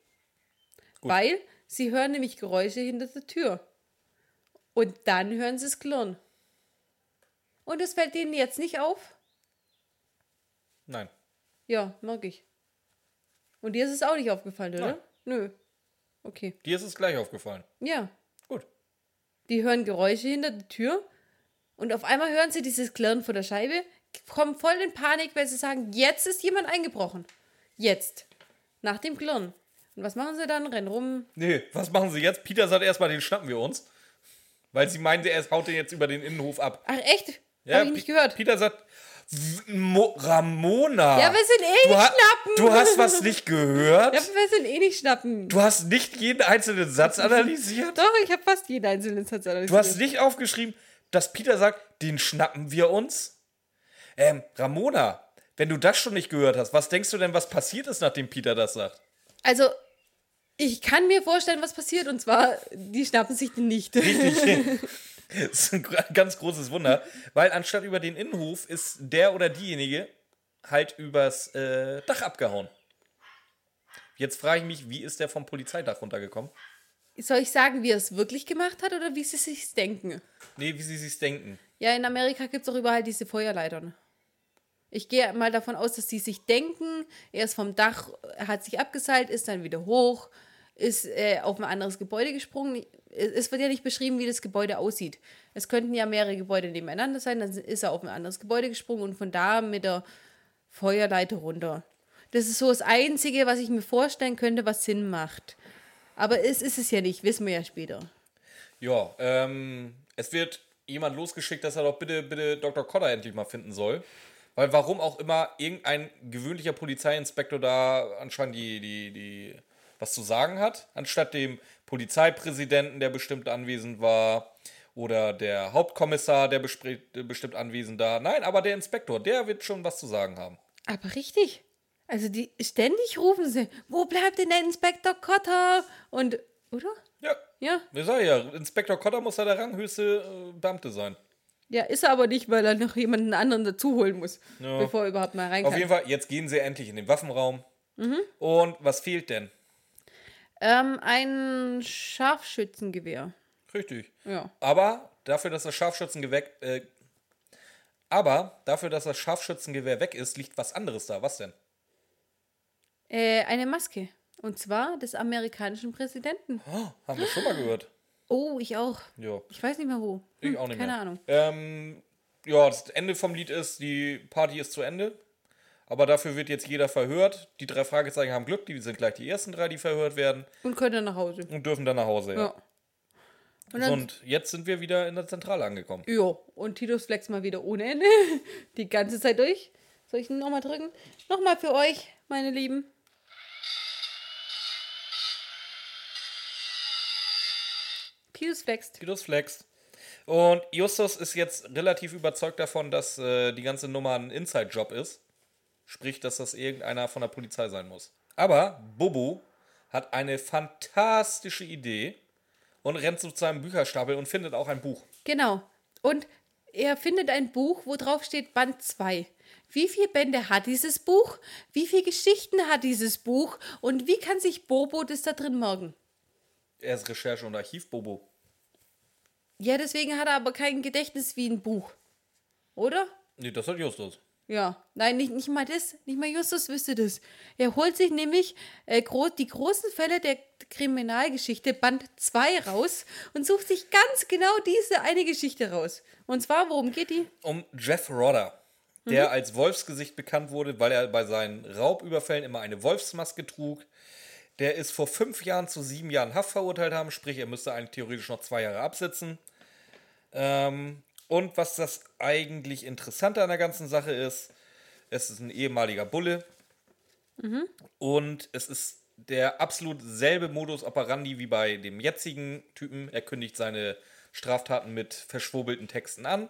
Gut. Weil sie hören nämlich Geräusche hinter der Tür. Und dann hören sie es klirren. Und das fällt ihnen jetzt nicht auf? Nein. Ja, mag ich. Und dir ist es auch nicht aufgefallen, oder? Nein. Nö. Okay. Dir ist es gleich aufgefallen. Ja. Gut. Die hören Geräusche hinter der Tür und auf einmal hören sie dieses Klirren von der Scheibe, kommen voll in Panik, weil sie sagen, jetzt ist jemand eingebrochen. Jetzt. Nach dem Klirren. Und was machen sie dann? Rennen rum. Nee, was machen sie jetzt? Peter sagt erstmal, den schnappen wir uns. Weil sie meinte, er haut den jetzt über den Innenhof ab. Ach, echt? Hab ich nicht gehört. Peter sagt, "W- Mo Ramona. Ja, wir sind eh nicht schnappen. du hast was nicht gehört? Ja, wir sind eh nicht schnappen. Du hast nicht jeden einzelnen Satz analysiert? Doch, ich habe fast jeden einzelnen Satz analysiert. Du hast nicht aufgeschrieben, dass Peter sagt, den schnappen wir uns? Ähm, Ramona, wenn du das schon nicht gehört hast, was denkst du denn, was passiert ist, nachdem Peter das sagt? Also, ich kann mir vorstellen, was passiert. Und zwar, die schnappen sich den nicht. Das ist ein ganz großes Wunder, weil anstatt über den Innenhof ist der oder diejenige halt übers äh, Dach abgehauen. Jetzt frage ich mich, wie ist der vom Polizeidach runtergekommen? Soll ich sagen, wie er es wirklich gemacht hat oder wie sie sich denken? Nee, wie sie sich's denken. Ja, in Amerika gibt es auch überall diese Feuerleitern. Ich gehe mal davon aus, dass sie sich denken, er ist vom Dach, er hat sich abgeseilt, ist dann wieder hoch, ist äh, auf ein anderes Gebäude gesprungen. Es wird ja nicht beschrieben, wie das Gebäude aussieht. Es könnten ja mehrere Gebäude nebeneinander sein, dann ist er auf ein anderes Gebäude gesprungen und von da mit der Feuerleiter runter. Das ist so das Einzige, was ich mir vorstellen könnte, was Sinn macht. Aber es ist es ja nicht, wissen wir ja später. Ja, ähm, es wird jemand losgeschickt, dass er doch bitte, bitte Dr. Cotter endlich mal finden soll. Weil warum auch immer irgendein gewöhnlicher Polizeiinspektor da anscheinend die, die, die was zu sagen hat, anstatt dem Polizeipräsidenten, der bestimmt anwesend war, oder der Hauptkommissar, der bestimmt anwesend da. Nein, aber der Inspektor, der wird schon was zu sagen haben. Aber richtig. Also die ständig rufen sie, wo bleibt denn der Inspektor Cotter? Und, oder? Ja, Ja. wir sagen ja, Inspektor Cotter muss ja der ranghöchste äh, Beamte sein. Ja, ist er aber nicht, weil er noch jemanden anderen dazu holen muss, Ja. bevor er überhaupt mal rein Auf kann. jeden Fall, jetzt gehen sie endlich in den Waffenraum. Und was fehlt denn? Ähm, ein Scharfschützengewehr. Richtig. Ja. Aber dafür, dass das Scharfschützengewehr äh, aber dafür, dass das Scharfschützengewehr weg ist, liegt was anderes da. Was denn? Äh, eine Maske. Und zwar des amerikanischen Präsidenten. Oh, haben wir schon mal gehört. Oh, ich auch. Ja, Ich weiß nicht mehr wo. ich Hm, auch nicht keine mehr. Ahnung. Ähm, ja, das Ende vom Lied ist, die Party ist zu Ende. Aber dafür wird jetzt jeder verhört. Die drei Fragezeichen haben Glück, die sind gleich die ersten drei, die verhört werden Und könnte nach Hause. und dürfen dann nach Hause. Ja. Ja. Und dann, Und jetzt sind wir wieder in der Zentrale angekommen. jo. Und Titus Flex mal wieder ohne Ende. Die ganze Zeit durch. Soll ich ihn nochmal drücken? Nochmal für euch, meine Lieben. Titus Flex. Titus Flex. Und Justus ist jetzt relativ überzeugt davon, dass äh, die ganze Nummer ein Inside-Job ist. Sprich, dass das irgendeiner von der Polizei sein muss. Aber Bobo hat eine fantastische Idee und rennt zu seinem Bücherstapel und findet auch ein Buch. Genau. Und er findet ein Buch, wo drauf steht Band 2. Wie viele Bände hat dieses Buch? Wie viele Geschichten hat dieses Buch? Und wie kann sich Bobo das da drin merken? Er ist Recherche- und Archiv-Bobo. Ja, deswegen hat er aber kein Gedächtnis wie ein Buch. Oder? Nee, das hat Justus. Ja. Nein, nicht, nicht mal das. Nicht mal Justus wüsste das. Er holt sich nämlich äh, gro die großen Fälle der Kriminalgeschichte Band 2 raus und sucht sich ganz genau diese eine Geschichte raus. Und zwar, worum geht die? Um Jeff Rodder, der als Wolfsgesicht bekannt wurde, weil er bei seinen Raubüberfällen immer eine Wolfsmaske trug. Der ist vor fünf Jahren zu sieben Jahren Haft verurteilt haben, sprich, er müsste eigentlich theoretisch noch zwei Jahre absitzen. Ähm, und was das eigentlich Interessante an der ganzen Sache ist, es ist ein ehemaliger Bulle. Und es ist der absolut selbe Modus operandi wie bei dem jetzigen Typen. Er kündigt seine Straftaten mit verschwurbelten Texten an.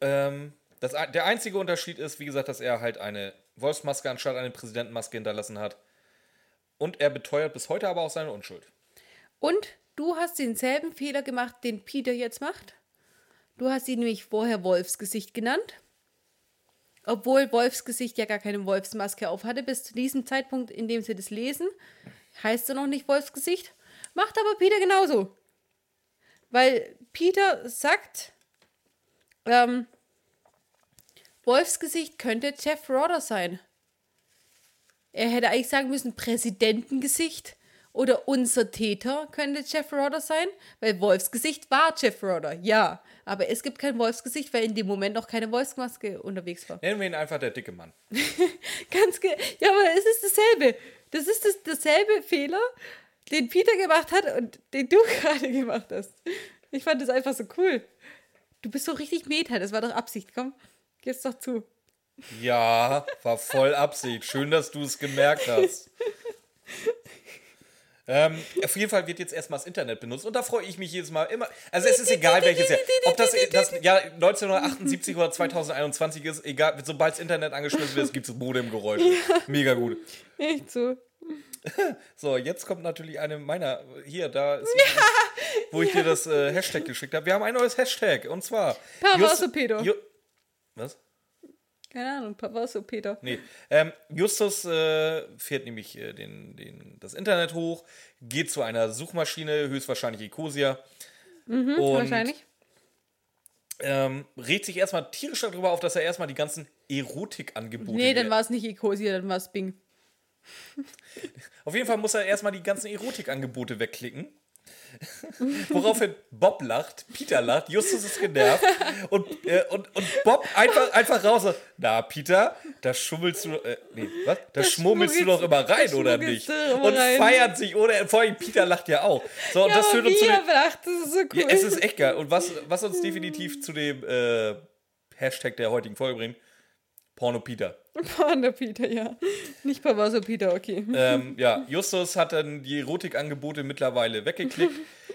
Ähm, das, der einzige Unterschied ist, wie gesagt, dass er halt eine Wolfsmaske anstatt eine Präsidentenmaske hinterlassen hat. Und er beteuert bis heute aber auch seine Unschuld. Und du hast denselben Fehler gemacht, den Peter jetzt macht. Du hast ihn nämlich vorher Wolfsgesicht genannt. Obwohl Wolfsgesicht ja gar keine Wolfsmaske auf hatte, bis zu diesem Zeitpunkt, in dem sie das lesen, heißt er noch nicht Wolfsgesicht. Macht aber Peter genauso. Weil Peter sagt, ähm, Wolfsgesicht könnte Jeff Rodder sein. Er hätte eigentlich sagen müssen Präsidentengesicht Oder unser Täter könnte Jeff Rodder sein, weil Wolfsgesicht war Jeff Rodder, ja. Aber es gibt kein Wolfsgesicht, weil in dem Moment noch keine Wolfsmaske unterwegs war. Nennen wir ihn einfach der dicke Mann. Ganz ge Ja, aber es ist dasselbe. Das ist das, dasselbe Fehler, den Peter gemacht hat und den du gerade gemacht hast. Ich fand das einfach so cool. Du bist so richtig Meta, das war doch Absicht. Komm, geh's doch zu. Ja, war voll Absicht. Schön, dass du es gemerkt hast. Ähm, auf jeden Fall wird jetzt erstmal das Internet benutzt und da freue ich mich jedes Mal immer. Also es ist egal welches Jahr. Ob das, das Jahr 1978 oder 2021 ist, egal, sobald das Internet angeschlossen wird, gibt es Modemgeräusche. Mega gut. Echt so. So, jetzt kommt natürlich eine meiner. Hier, da ist. Wo ich dir das äh, Hashtag geschickt habe. Wir haben ein neues Hashtag und zwar. Ju Was? Keine Ahnung, Perverso Peter. Nee. Ähm, Justus äh, fährt nämlich äh, den, den, das Internet hoch, geht zu einer Suchmaschine, höchstwahrscheinlich Ecosia. und Wahrscheinlich. ähm, regt sich erstmal tierisch darüber auf, dass er erstmal die ganzen Erotikangebote. Nee, dann war es nicht Ecosia, dann war es Bing. Auf jeden Fall muss er erstmal die ganzen Erotikangebote wegklicken. Woraufhin Bob lacht, Peter lacht, Justus ist genervt und, äh, und, und Bob einfach, einfach raus. sagt, Na, Peter, da schummelst du, äh, nee, was? Da, schmummelst du doch immer rein, oder nicht? Und rein. feiert sich, oder vor allem Peter lacht ja auch. So, und Ja, das führt uns zu dem, lacht, das ist so cool. ja, es ist echt geil. Und was, was uns definitiv zu dem äh, Hashtag der heutigen Folge bringt, Porno Peter. Panda Peter, ja. Nicht Perverso Peter, okay. ähm, ja, Justus hat dann die Erotikangebote mittlerweile weggeklickt.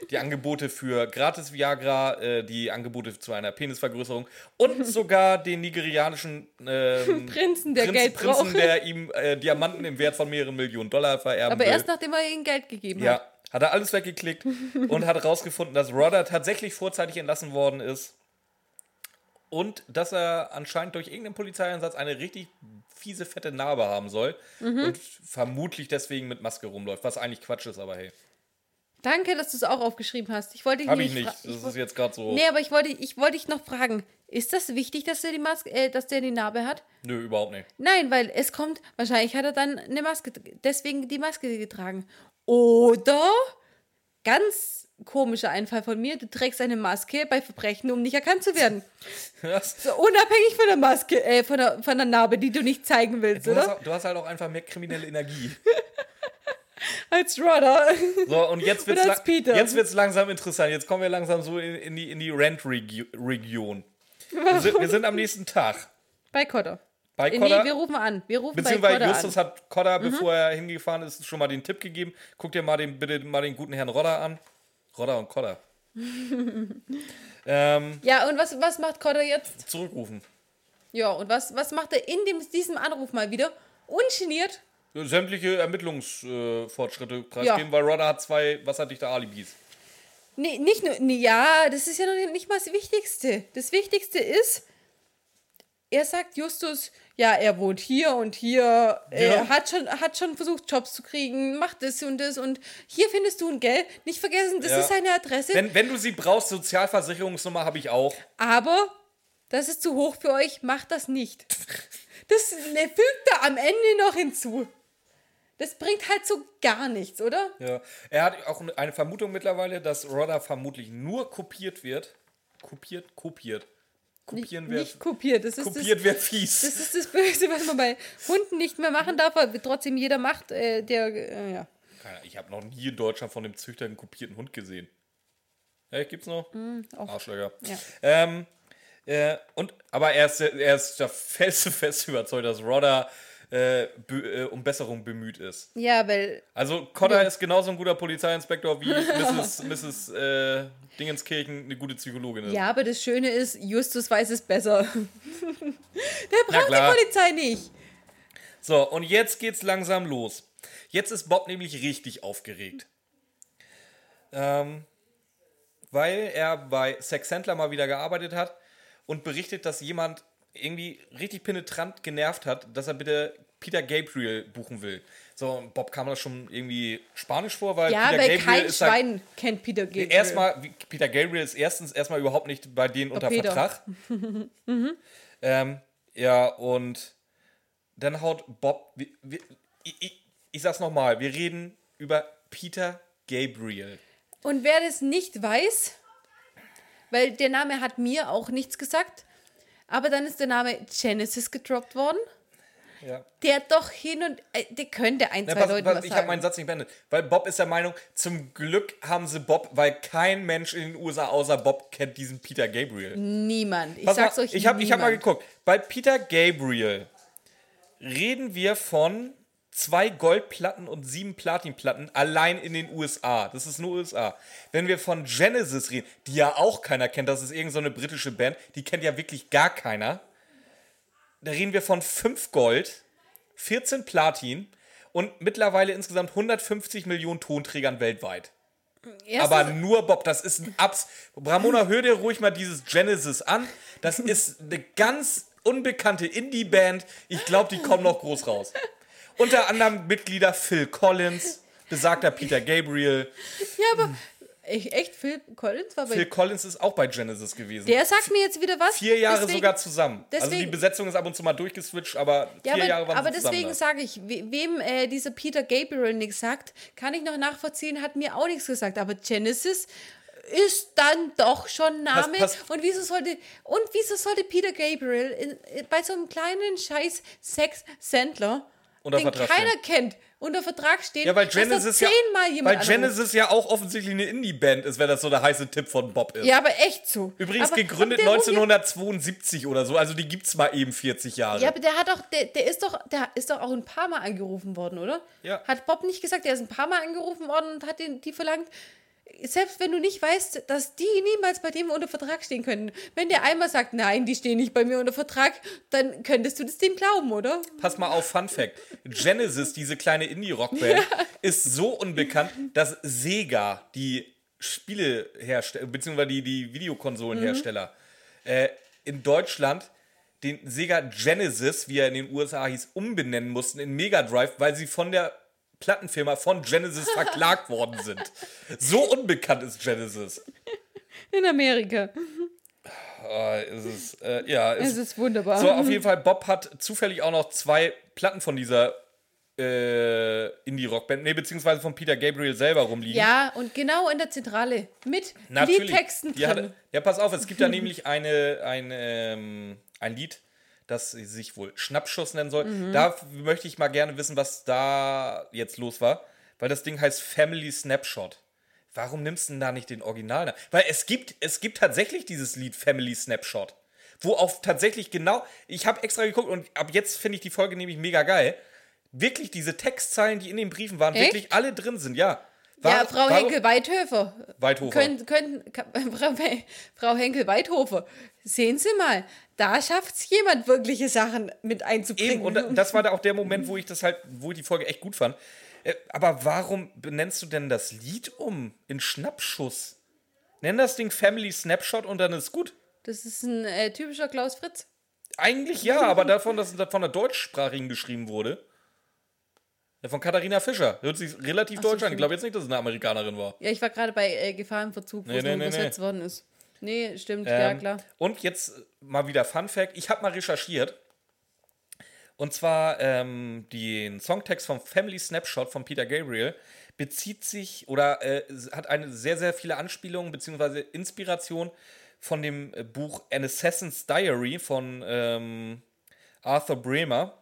Die Angebote für gratis Viagra, äh, die Angebote zu einer Penisvergrößerung und sogar den nigerianischen ähm, Prinzen, der Prinz- Geld Prinzen, braucht. der ihm äh, Diamanten im Wert von mehreren Millionen Dollar vererben Aber will. erst nachdem er ihnen Geld gegeben hat. ja, hat er alles weggeklickt und hat herausgefunden, dass Rodder tatsächlich vorzeitig entlassen worden ist und dass er anscheinend durch irgendeinen Polizeieinsatz eine richtig fiese, fette Narbe haben soll Mhm. und vermutlich deswegen mit Maske rumläuft, was eigentlich Quatsch ist, aber hey, Danke, dass du es auch aufgeschrieben hast. Ich wollte dich habe ich nicht. Das ich ist jetzt gerade so. Nee, aber ich wollte, ich wollte dich noch fragen, ist das wichtig, dass der die Maske, äh, dass der die Narbe hat? Nö, überhaupt nicht. Nein, weil es kommt, wahrscheinlich hat er dann eine Maske, deswegen die Maske getragen. Oder, ganz komischer Einfall von mir, du trägst eine Maske bei Verbrechen, um nicht erkannt zu werden. Was? So, unabhängig von der Maske, äh, von der, von der Narbe, die du nicht zeigen willst, Du hast, oder? auch- du hast halt auch einfach mehr kriminelle Energie. Als Rodder. So, und jetzt wird's, Oder als la Peter. jetzt wird's langsam interessant. Jetzt kommen wir langsam so in, in die, in die Rent-Region. Wir sind, wir sind am nächsten Tag. Bei Cotter. Bei Äh, Kodder. Nee, wir rufen an. Wir rufen bei Beziehungsweise Cotter Justus an. hat Kodder, bevor er hingefahren ist, schon mal den Tipp gegeben. Guck dir mal den, bitte mal den guten Herrn Rodder an. Rodder und Kodder. ähm, Ja, und was, was macht Cotter jetzt? zurückrufen. Ja, und was, was macht er in dem, diesem Anruf mal wieder? Ungeniert. Sämtliche Ermittlungsfortschritte preisgeben, weil Rodder hat zwei wasserdichte Alibis. Nee, nicht nur, nee, ja, das ist ja noch nicht mal das Wichtigste. Das Wichtigste ist, er sagt Justus, ja, er wohnt hier und hier, Ja. er hat schon, hat schon versucht, Jobs zu kriegen, macht das und das und hier findest du ein Geld. Nicht vergessen, das Ja. ist seine Adresse, Wenn, wenn du sie brauchst, Sozialversicherungsnummer habe ich auch. aber das ist zu hoch für euch, macht das nicht. Das ne, fügt er am Ende noch hinzu. Das bringt halt so gar nichts, oder? Ja. Er hat auch eine Vermutung mittlerweile, dass Rodder vermutlich nur kopiert wird. Kopiert, kopiert. Kopieren wird. Nicht kopiert. Das ist Kopiert wird fies. Das ist das Böse, was man bei Hunden nicht mehr machen darf, aber trotzdem jeder macht, äh, der, äh, ja. Ich habe noch nie in Deutschland von dem Züchter einen kopierten Hund gesehen. Hey, gibt's noch? auch. Arschlöcher. Ja. Ähm, äh, und, aber er ist, er ist der feste, fest überzeugt, dass Rodder äh, äh, um Besserung bemüht ist. Ja, weil, Also Cotter ist genauso ein guter Polizeiinspektor wie Mrs. Mrs. Äh, Dingenskirchen eine gute Psychologin ist. ja, aber das Schöne ist, Justus weiß es besser. der braucht die Polizei nicht. So, und jetzt geht's langsam los. Jetzt ist Bob nämlich richtig aufgeregt. Ähm, weil er bei Sex Sandler mal wieder gearbeitet hat und berichtet, dass jemand irgendwie richtig penetrant genervt hat, dass er bitte Peter Gabriel buchen will. So, Bob kam das schon irgendwie Spanisch vor, weil Ja, Peter weil Gabriel kein ist Schwein kennt Peter Gabriel. Erstmal, Peter Gabriel ist erstens erstmal überhaupt nicht bei denen unter Peter. Vertrag. ähm, ja, und dann haut Bob, wir, wir, ich, ich, ich sag's nochmal, wir reden über Peter Gabriel. Und wer das nicht weiß, weil der Name hat mir auch nichts gesagt, aber dann ist der Name Genesis gedroppt worden. Ja. Der doch hin und. Äh, der könnte ein, Na, zwei pass, Leuten pass, was ich habe meinen Satz nicht beendet. Weil Bob ist der Meinung, zum Glück haben sie Bob, weil kein Mensch in den USA außer Bob kennt diesen Peter Gabriel. Niemand. Ich Pass sag's mal, euch ich habe hab mal geguckt. Bei Peter Gabriel reden wir von zwei Goldplatten und sieben Platinplatten allein in den USA. Das ist nur USA. Wenn wir von Genesis reden, die ja auch keiner kennt, das ist irgendeine so eine britische Band, die kennt ja wirklich gar keiner. Da reden wir von fünf Gold, 14 Platin und mittlerweile insgesamt 150 Millionen Tonträgern weltweit. Erstens- Aber nur Bob, das ist ein Abs. Ramona, hör dir ruhig mal dieses Genesis an. Das ist eine ganz unbekannte Indie-Band. Ich glaube, die kommen noch groß raus. Unter anderem Mitglieder Phil Collins, besagter Peter Gabriel. ja, aber ich, echt, Phil Collins war bei. Phil Collins ist auch bei Genesis gewesen. der sagt mir jetzt wieder was. Vier Jahre deswegen, sogar zusammen. also die deswegen- Besetzung ist ab und zu mal durchgeswitcht, aber Ja, vier aber, Jahre waren aber zusammen. deswegen sage ich, we- wem äh, dieser Peter Gabriel nichts sagt, kann ich noch nachvollziehen, hat mir auch nichts gesagt. Aber Genesis ist dann doch schon Name. Pass- pass- Und wieso sollte und wieso sollte Peter Gabriel in, in, bei so einem kleinen Scheiß Sex-Sandler, Unter den Vertrag keiner stehen. kennt, unter Vertrag steht, Ja, weil Genesis ja, zehnmal jemand weil anruft. Genesis ja auch offensichtlich eine Indie-Band ist, wenn das so der heiße Tipp von Bob ist. Ja, aber echt so. Übrigens aber, gegründet aber der ruft ja- 1972 oder so, also die gibt's mal eben 40 Jahre. Ja, aber der hat doch, der, der ist doch, der ist doch auch ein paar Mal angerufen worden, oder? Ja. Hat Bob nicht gesagt, der ist ein paar Mal angerufen worden und hat den, die verlangt, selbst wenn du nicht weißt, dass die niemals bei dem unter Vertrag stehen können. Wenn der einmal sagt, nein, die stehen nicht bei mir unter Vertrag, dann könntest du das dem glauben, oder? Pass mal auf, Fun Fact. Genesis, diese kleine Indie-Rock-Band, ist so unbekannt, dass Sega, die Spielehersteller, beziehungsweise die, die Videokonsolenhersteller, äh, in Deutschland den Sega Genesis, wie er in den USA hieß, umbenennen mussten in Mega Drive, weil sie von der Plattenfirma von Genesis verklagt worden sind. So unbekannt ist Genesis. In Amerika. Äh, es ist, äh, ja, Es ist wunderbar. So, auf jeden Fall, Bob hat zufällig auch noch zwei Platten von dieser äh, Indie-Rock-Band, nee, beziehungsweise von Peter Gabriel selber rumliegen. Ja, und genau in der Zentrale. Mit Natürlich. Liedtexten drin. hatte, ja, pass auf, es gibt da nämlich eine, ein, ähm, ein Lied, das sich wohl Schnappschuss nennen soll. Mhm. Da möchte ich mal gerne wissen, was da jetzt los war, weil das Ding heißt Family Snapshot. Warum nimmst du denn da nicht den Originalnamen? Weil es gibt, es gibt tatsächlich dieses Lied Family Snapshot, wo auch tatsächlich genau, ich habe extra geguckt und ab jetzt finde ich die Folge nämlich mega geil. Wirklich diese Textzeilen, die in den Briefen waren, Echt? wirklich alle drin sind, ja. Ja, War- Frau warum- Henkel-Weidhöfer. Weidhofer. Können, können, Frau, Frau Henkel-Weidhofer, sehen Sie mal, da schafft es jemand, wirkliche Sachen mit einzubringen. Eben, und da- das war da auch der Moment, wo ich das halt, wo ich die Folge echt gut fand. Äh, Aber warum benennst du denn das Lied um in Schnappschuss? Nenn das Ding Family Snapshot und dann ist gut. Das ist ein äh, typischer Klaus Fritz. Eigentlich ja, aber davon, dass es von der deutschsprachigen geschrieben wurde. Ja, von Katharina Fischer. Hört sich relativ deutsch an. Ich glaube jetzt nicht, dass es eine Amerikanerin war. Ja, ich war gerade bei äh, Gefahr im Verzug, wo Nee, es nee, nee, übersetzt worden ist. Nee, stimmt, ja Ähm, klar. Und jetzt mal wieder Fun Fact. Ich habe mal recherchiert. Und zwar ähm, den Songtext vom Family Snapshot von Peter Gabriel bezieht sich oder äh, hat eine sehr, sehr viele Anspielungen bzw. Inspiration von dem äh, Buch An Assassin's Diary von ähm, Arthur Bremer.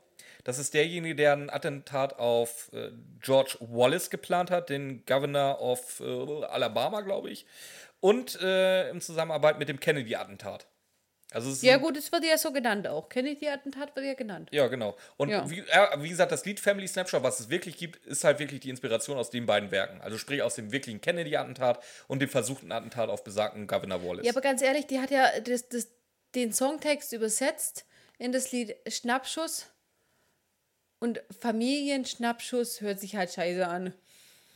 Das ist derjenige, der ein Attentat auf äh, George Wallace geplant hat, den Governor of äh, Alabama, glaube ich. Und äh, in Zusammenarbeit mit dem Kennedy-Attentat. Also Ja gut, es wird ja so genannt auch. Kennedy-Attentat wird ja genannt. ja, genau. Und Ja. Wie, äh, wie gesagt, das Lied Family Snapshot, was es wirklich gibt, ist halt wirklich die Inspiration aus den beiden Werken. Also sprich aus dem wirklichen Kennedy-Attentat und dem versuchten Attentat auf besagten Governor Wallace. Ja, aber ganz ehrlich, die hat ja das, das, den Songtext übersetzt in das Lied Schnappschuss. Und Familienschnappschuss hört sich halt scheiße an.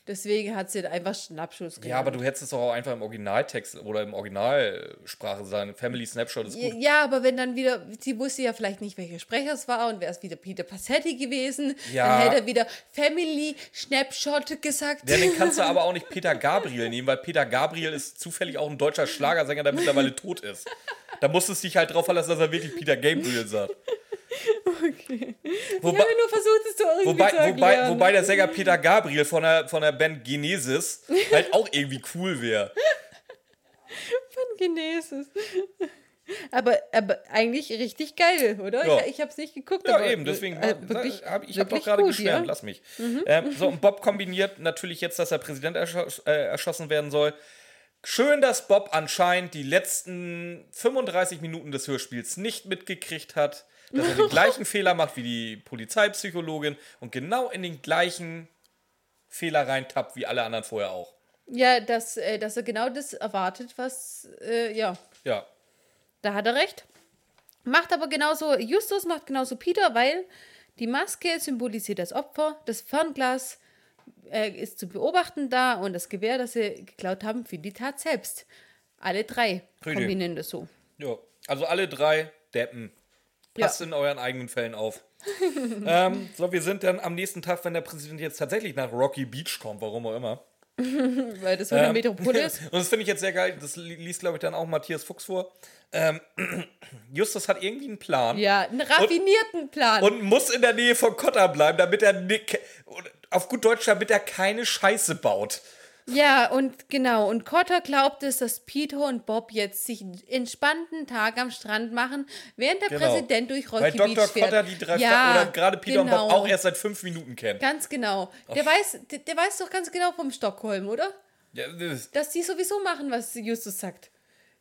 Deswegen hat sie einfach Schnappschuss genannt. ja, aber du hättest es doch auch einfach im Originaltext oder im Originalsprache sein. Family Snapshot ist gut. Ja, aber wenn dann wieder, sie wusste ja vielleicht nicht, welcher Sprecher es war und wäre es wieder Peter Passetti gewesen, Ja. dann hätte er wieder Family Snapshot gesagt. Ja, den kannst du aber auch nicht Peter Gabriel nehmen, weil Peter Gabriel ist zufällig auch ein deutscher Schlagersänger, der mittlerweile tot ist. Da musstest du dich halt drauf verlassen, dass er wirklich Peter Gabriel sagt. Okay. Wobei- ich habe nur versucht, es Wobei, zu wobei, erklären. wobei der Sänger Peter Gabriel von der, von der Band Genesis halt auch irgendwie cool wäre. Von Genesis. Aber, aber eigentlich richtig geil, oder? Ja. Ich, ich habe es nicht geguckt. Ja, aber, eben, deswegen äh, war- wirklich, hab, ich habe doch gerade geschwärmt, ja? Mhm. lass mich. Ähm, so, und Bob kombiniert natürlich jetzt, dass er Präsident erschoss, äh, erschossen werden soll. Schön, dass Bob anscheinend die letzten 35 Minuten des Hörspiels nicht mitgekriegt hat, dass er den gleichen Fehler macht wie die Polizeipsychologin und genau in den gleichen Fehler reintappt wie alle anderen vorher auch. Ja, dass, äh, dass er genau das erwartet, was, äh, ja, Ja, da hat er recht. Macht aber genauso, Justus macht genauso Peter, weil die Maske symbolisiert das Opfer, das Fernglas äh, ist zu beobachten da und das Gewehr, das sie geklaut haben, für die Tat selbst. Alle drei Richtig. kombinieren das so. Ja, also alle drei Deppen. Ja. Passt in euren eigenen Fällen auf. ähm, so, wir sind dann am nächsten Tag, wenn der Präsident jetzt tatsächlich nach Rocky Beach kommt, warum auch immer. Weil das so eine Ähm, Metropole ist. Und das finde ich jetzt sehr geil. Das li- liest, glaube ich, dann auch Matthias Fuchs vor. Ähm, Justus hat irgendwie einen Plan Ja, einen raffinierten Plan. und muss in der Nähe von Cotta bleiben, damit er auf gut Deutsch, damit er keine Scheiße baut. Ja, und genau. Und Cotter glaubt es, dass Peter und Bob jetzt sich einen entspannten Tag am Strand machen, während der Genau. Präsident durch Rocky Weil Dr. Fährt. Cotta die drei ja, oder gerade Peter und genau. Bob auch erst seit fünf Minuten kennt. Ganz genau. Der weiß, der, der weiß doch ganz genau vom Stockholm, oder? Ja, das- Dass die sowieso machen, was Justus sagt.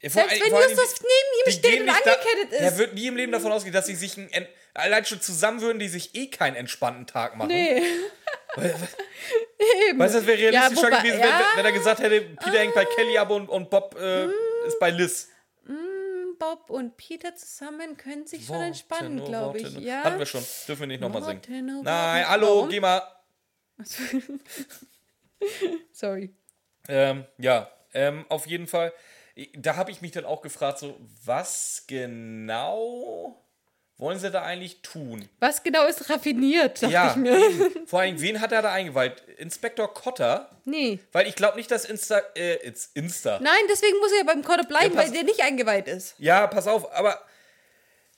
Ja, Selbst allen- wenn Justus neben ihm steht und nicht da- angekettet ist. Der wird nie im Leben davon ausgehen, dass sie sich en- allein schon zusammen würden, die sich eh keinen entspannten Tag machen. Nee. Weißt du, das wäre realistischer wobei- gewesen, ja. wenn, wenn er gesagt hätte, Peter hängt bei Kelly ab und, und Bob äh, ist bei Liz. Bob und Peter zusammen können sich schon Worte entspannen, nur, glaube ich. nur. Ja. Hatten wir schon. Dürfen wir nicht nochmal singen. nur, Nein, hallo, Warum? geh mal. Sorry. Ähm, ja, ähm, auf jeden Fall. Da habe ich mich dann auch gefragt, so, was genau wollen sie da eigentlich tun? Was genau ist raffiniert, dachte ja, ich mir. vor allem, wen hat er da eingeweiht? Inspektor Cotter? Nee. Weil ich glaube nicht, dass Insta, äh, Insta. Nein, deswegen muss er ja beim Cotter bleiben, Ja, weil der nicht eingeweiht ist. Ja, pass auf, aber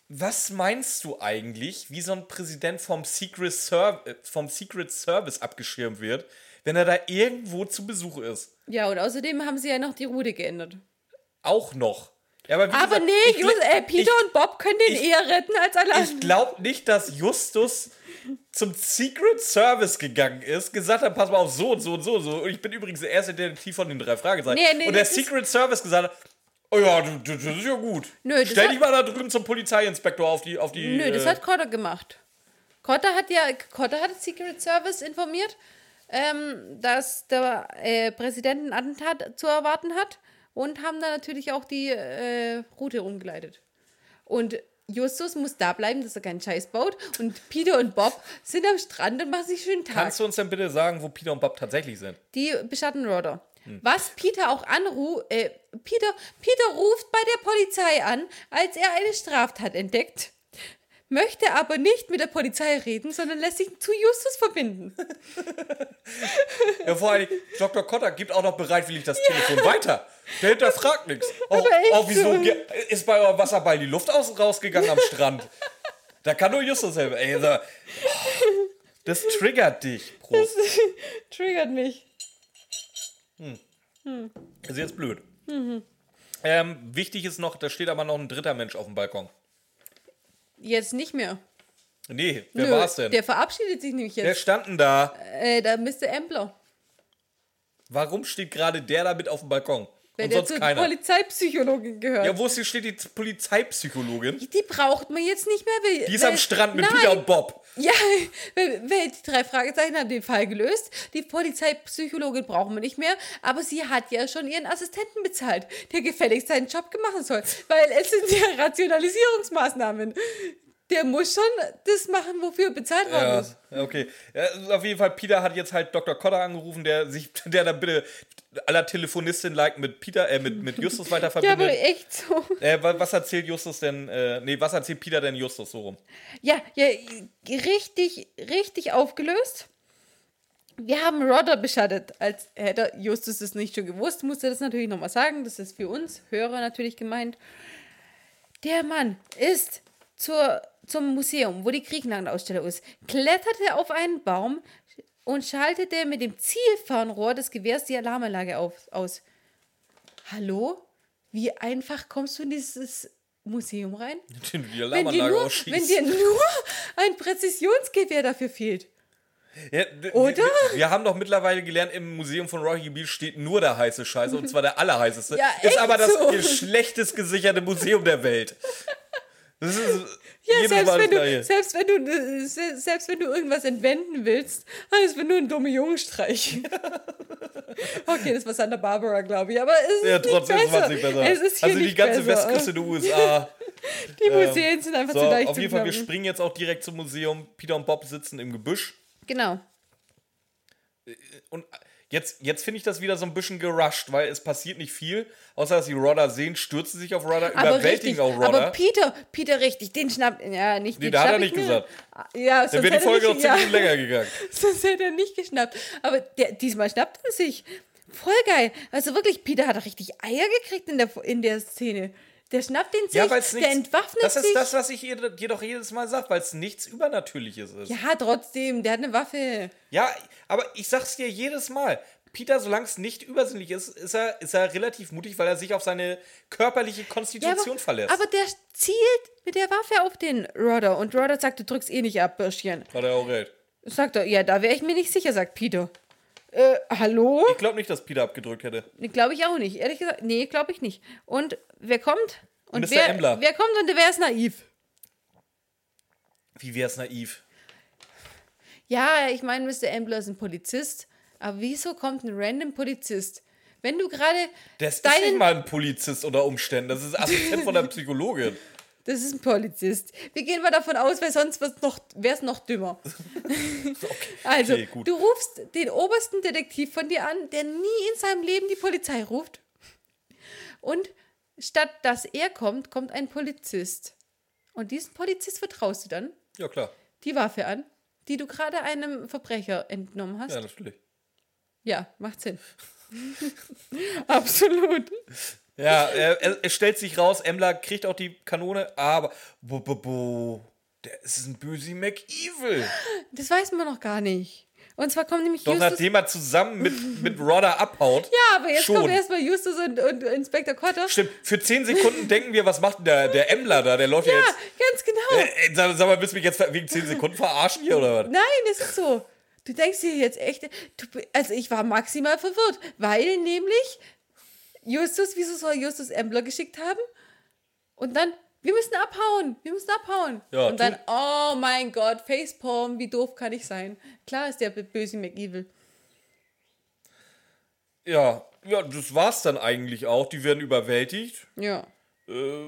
was meinst du eigentlich, wie so ein Präsident vom Secret, Serv äh, vom Secret Service abgeschirmt wird, wenn er da irgendwo zu Besuch ist? Ja, und außerdem haben sie ja noch die Route geändert. Auch noch. Ja, aber Aber gesagt, nee, Just, äh, Peter ich, und Bob können den ich- eher retten als alle ich glaube nicht, dass Justus zum Secret Service gegangen ist, gesagt hat, pass mal auf, so und so und so und so. Und ich bin übrigens der erste Detektiv von den drei Fragezeichen. Nee, nee, und der das Secret Service gesagt hat, oh ja, du- das ist ja gut. Nö, das Stell dich mal da drüben zum Polizeiinspektor auf die... Auf die Nö, das äh, hat Cotter gemacht. Cotter hat ja, Cotter hat Secret Service informiert, ähm, dass der äh, Präsident ein Attentat zu erwarten hat und haben dann natürlich auch die äh, Route umgeleitet. Und Justus muss da bleiben, dass er keinen Scheiß baut. Und Peter und Bob sind am Strand und machen sich schönen Tag. Kannst du uns denn bitte sagen, wo Peter und Bob tatsächlich sind? Die beschatten Rodder. Hm. Was Peter auch anruft, äh, Peter, Peter ruft bei der Polizei an, als er eine Straftat entdeckt, möchte aber nicht mit der Polizei reden, sondern lässt sich zu Justus verbinden. Ja, vor allem, Dr. Cotter gibt auch noch bereitwillig das Telefon weiter. Der hinterfragt nichts. Auch, auch wieso ist bei eurem Wasserball die Luft aus, rausgegangen am Strand? Da kann nur Justus helfen. Ey, so, das triggert dich, Prost. Triggert mich. Das ist jetzt blöd. Mhm. Ähm, wichtig ist noch, da steht aber noch ein dritter Mensch auf dem Balkon. Jetzt nicht mehr. Nee, wer Nö, war's denn? Der verabschiedet sich nämlich Wer jetzt. stand denn da? Äh, der Mr. Ambler. Warum steht gerade der da mit auf dem Balkon? Weil Und der zur keiner. Polizeipsychologin gehört. Ja, wo ist, steht die Polizeipsychologin? die braucht man jetzt nicht mehr. Weil, Die ist weil, am Strand mit nein, Peter und Bob. Ja, weil, weil die drei Fragezeichen haben den Fall gelöst. Die Polizeipsychologin brauchen wir nicht mehr, aber sie hat ja schon ihren Assistenten bezahlt, der gefälligst seinen Job machen soll. Weil es sind ja Rationalisierungsmaßnahmen. Der muss schon das machen, wofür er bezahlt worden Ja, ist. okay. Ja, auf jeden Fall, Peter hat jetzt halt Dr. Cotter angerufen, der sich, der dann bitte aller Telefonistin like mit Peter, äh, mit, mit Justus weiter Ja, aber verbindet. echt so. äh, wa- was erzählt Justus denn, äh, nee, was erzählt Peter denn Justus so rum? Ja, ja, richtig, richtig aufgelöst. Wir haben Rodder beschattet. Als hätte Justus es nicht schon gewusst, musste er das natürlich nochmal sagen. Das ist für uns Hörer natürlich gemeint. Der Mann ist zur, zum Museum, wo die Griechenland-Ausstellung ist, kletterte auf einen Baum und schaltete mit dem Zielfernrohr des Gewehrs die Alarmanlage auf, aus. Hallo? Wie einfach kommst du in dieses Museum rein? Den die Wenn dir, nur, wenn dir nur ein Präzisionsgewehr dafür fehlt. Ja, Oder? Wir, wir haben doch mittlerweile gelernt, im Museum von Rocky Beach steht nur der heiße Scheiß und zwar der allerheißeste. Ja, ist aber das so. schlechtest gesicherte Museum der Welt. Das ist Ja, jedes selbst Mal wenn, das du, selbst, wenn du, äh, se- selbst wenn du irgendwas entwenden willst, dann ist es nur ein dummer Jungenstreich. okay, das war Santa Barbara, glaube ich, aber es ist Ja, nicht trotzdem besser. war es nicht besser. Es ist hier also die nicht ganze besser. Westküste der USA. Die Museen sind einfach So, zu leicht auf jeden Fall, wir springen jetzt auch direkt zum Museum. Peter und Bob sitzen im Gebüsch. Genau. Und jetzt, jetzt finde ich das wieder so ein bisschen gerusht, weil es passiert nicht viel. Außer, dass sie Rodder sehen, stürzen sich auf Rodder, Aber überwältigen richtig, auch aber Rodder. Peter, Peter richtig, den schnapp, ja, nicht Nee, den da hat er nicht mir. gesagt. Ja, Dann wäre die Folge noch 10 ja, Minuten länger gegangen. sonst hätte er nicht geschnappt. Aber der, diesmal schnappt er sich. Voll geil. Also wirklich, Peter hat richtig Eier gekriegt in der, in der Szene. Der schnappt den sich, Ja, es der nichts. entwaffnet Das ist sich. das, was ich ihr, dir doch jedes Mal sage, weil es nichts Übernatürliches ist. Ja. Ja, trotzdem, der hat eine Waffe. aber ich sag's dir jedes Mal. Peter, solange es nicht übersinnlich ist, ist er, ist er relativ mutig, weil er sich auf seine körperliche Ja, Konstitution aber, verlässt. aber der zielt mit der Waffe auf den Rodder und Rodder sagt, du drückst eh nicht ab, Bürschchen. Hat er auch recht. Sagt er, ja, da wäre ich mir nicht sicher, sagt Peter. Äh, hallo? Ich glaube nicht, dass Peter abgedrückt hätte. Glaube ich auch nicht. Ehrlich gesagt, nee, glaube ich nicht. Und wer kommt? Und Mr. wer, Embler. wer kommt und wer ist naiv? Wie wär's naiv? Ja, ich meine, Mr. Embler ist ein Polizist, aber wieso kommt ein random Polizist? Wenn du gerade Das ist nicht mal ein Polizist unter Umständen. Das ist Assistent von der Psychologin. Das ist ein Polizist. Wir gehen mal davon aus, weil sonst wäre es noch, wär's noch dümmer. Also, Okay, du rufst den obersten Detektiv von dir an, der nie in seinem Leben die Polizei ruft. Und statt dass er kommt, kommt ein Polizist. Und diesen Polizist vertraust du dann Ja, klar. die Waffe an, die du gerade einem Verbrecher entnommen hast. Ja, natürlich. Ja, macht Sinn. Absolut. Ja, er, es stellt sich raus, Emmler kriegt auch die Kanone, aber bo, bo, bo, der ist ein böse McEvil. Das weiß man noch gar nicht. Und zwar kommt nämlich Doch Justus. nachdem er zusammen mit, mit Rodder abhaut. ja, aber jetzt schon. kommen erstmal Justus und, und Inspektor Cotter. Stimmt, für 10 Sekunden denken wir, was macht denn der, der Emmler da? Der läuft ja, Ja, jetzt. ganz genau. Äh, äh, sag, sag mal, willst du mich jetzt wegen 10 Sekunden verarschen hier oder was? Nein, das ist so. Du denkst dir jetzt echt, du, also ich war maximal verwirrt, weil nämlich Justus, wieso soll Justus Embler geschickt haben? Und dann, wir müssen abhauen, wir müssen abhauen. Ja, und dann, oh mein Gott, Facepalm, wie doof kann ich sein? Klar ist der böse McEvil. Ja, ja, das war's dann eigentlich auch. Die werden überwältigt. Ja. Äh,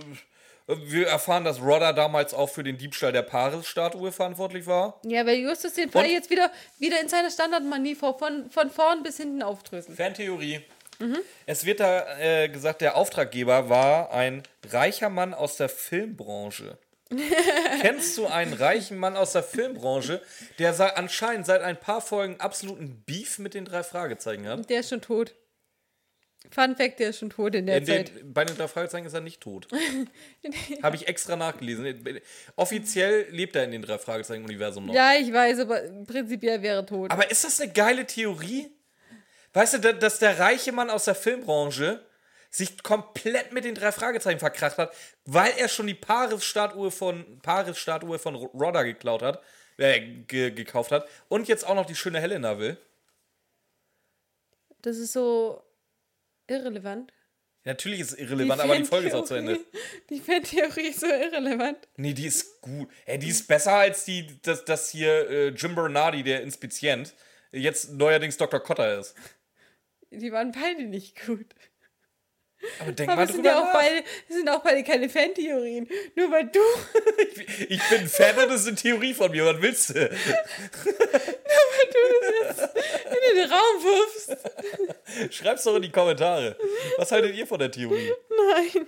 wir erfahren, dass Rodder damals auch für den Diebstahl der Paris-Statue verantwortlich war. Ja, weil Justus den Fall Und- jetzt wieder, wieder in seiner Standardmanie vor, von, von vorn bis hinten aufdröseln. Fantheorie. Es wird da äh, gesagt, der Auftraggeber war ein reicher Mann aus der Filmbranche. Kennst du einen reichen Mann aus der Filmbranche, der anscheinend seit ein paar Folgen absoluten Beef mit den drei Fragezeichen hat? Der ist schon tot. Fun Fact, der ist schon tot in der In Zeit. den, bei den drei Fragezeichen ist er nicht tot. Habe ich extra nachgelesen. Offiziell lebt er in den drei Fragezeichen-Universum noch. Ja, ich weiß, aber prinzipiell wäre er tot. Aber ist das eine geile Theorie? Weißt du, da- dass der reiche Mann aus der Filmbranche sich komplett mit den drei Fragezeichen verkracht hat, weil er schon die Paris-Statue von, Paris-Statue von Rodder geklaut hat, äh, ge gekauft hat und jetzt auch noch die schöne Helena will? Das ist so irrelevant. Natürlich ist es irrelevant, aber die Folge ist auch zu Ende. Die Fantheorie ist so irrelevant. Nee, die ist gut. Ey, die ist besser als die, dass das hier äh, Jim Bernardi, der Inspizient, jetzt neuerdings Dr. Cotter ist. Die waren beide nicht gut. Aber denk Aber mal es sind drüber ja auch nach. beide, sind auch beide keine Fantheorien. Nur weil du, Ich, ich bin Fan und das ist eine Theorie von mir. Was willst du? in den Raum wirfst. Schreib's doch in die Kommentare. Was haltet ihr von der Theorie? Nein.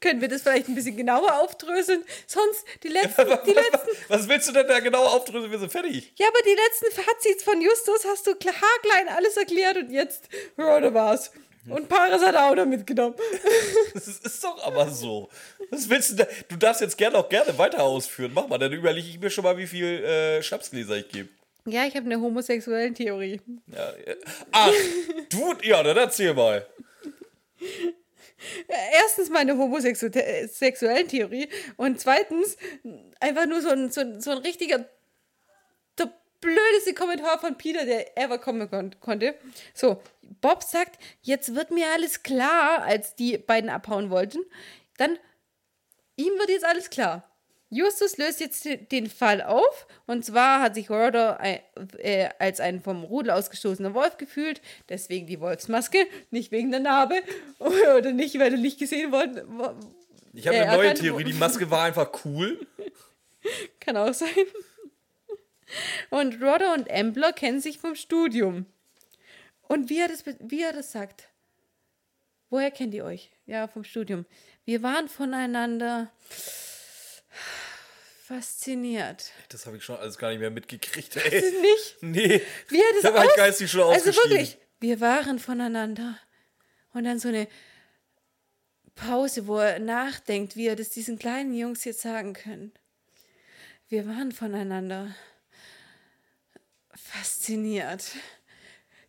Können wir das vielleicht ein bisschen genauer aufdröseln? Sonst die letzten, die letzten, Was willst du denn da genau aufdröseln? Wir sind fertig. ja, aber die letzten Fazits von Justus hast du haarklein alles erklärt und jetzt, ja, da war's. Und Paris hat auch noch mitgenommen. Das ist doch aber so. Was willst du da? Du darfst jetzt gerne auch gerne weiter ausführen. Mach mal, dann überlege ich mir schon mal, wie viel äh, Schnapsgläser ich gebe. Ja, ich habe eine homosexuelle Theorie. Ja, äh, ach, du, ja, dann erzähl mal. Erstens meine homosexuellen Theorie und zweitens einfach nur so ein, so ein, so ein richtiger der blödeste Kommentar von Peter, der ever kommen kon konnte. So, Bob sagt, jetzt wird mir alles klar, als die beiden abhauen wollten. Dann, ihm wird jetzt alles klar. Justus löst jetzt den Fall auf. Und zwar hat sich Rodder äh, als ein vom Rudel ausgestoßener Wolf gefühlt. Deswegen die Wolfsmaske. Nicht wegen der Narbe. Oder nicht, weil du nicht gesehen worden. Ich habe Äh, eine neue erkannt- Theorie. Die Maske war einfach cool. Kann auch sein. Und Rodder und Ambler kennen sich vom Studium. Und wie er das, wie er das sagt. Woher kennt ihr euch? Ja, vom Studium. Wir waren voneinander fasziniert. Das habe ich schon alles gar nicht mehr mitgekriegt, ey. ist nicht. Nee. Wie er das Da war ich aus- geistig schon Also wirklich, wir waren voneinander. Und dann so eine Pause, wo er nachdenkt, wie er das diesen kleinen Jungs jetzt sagen kann. Wir waren voneinander fasziniert.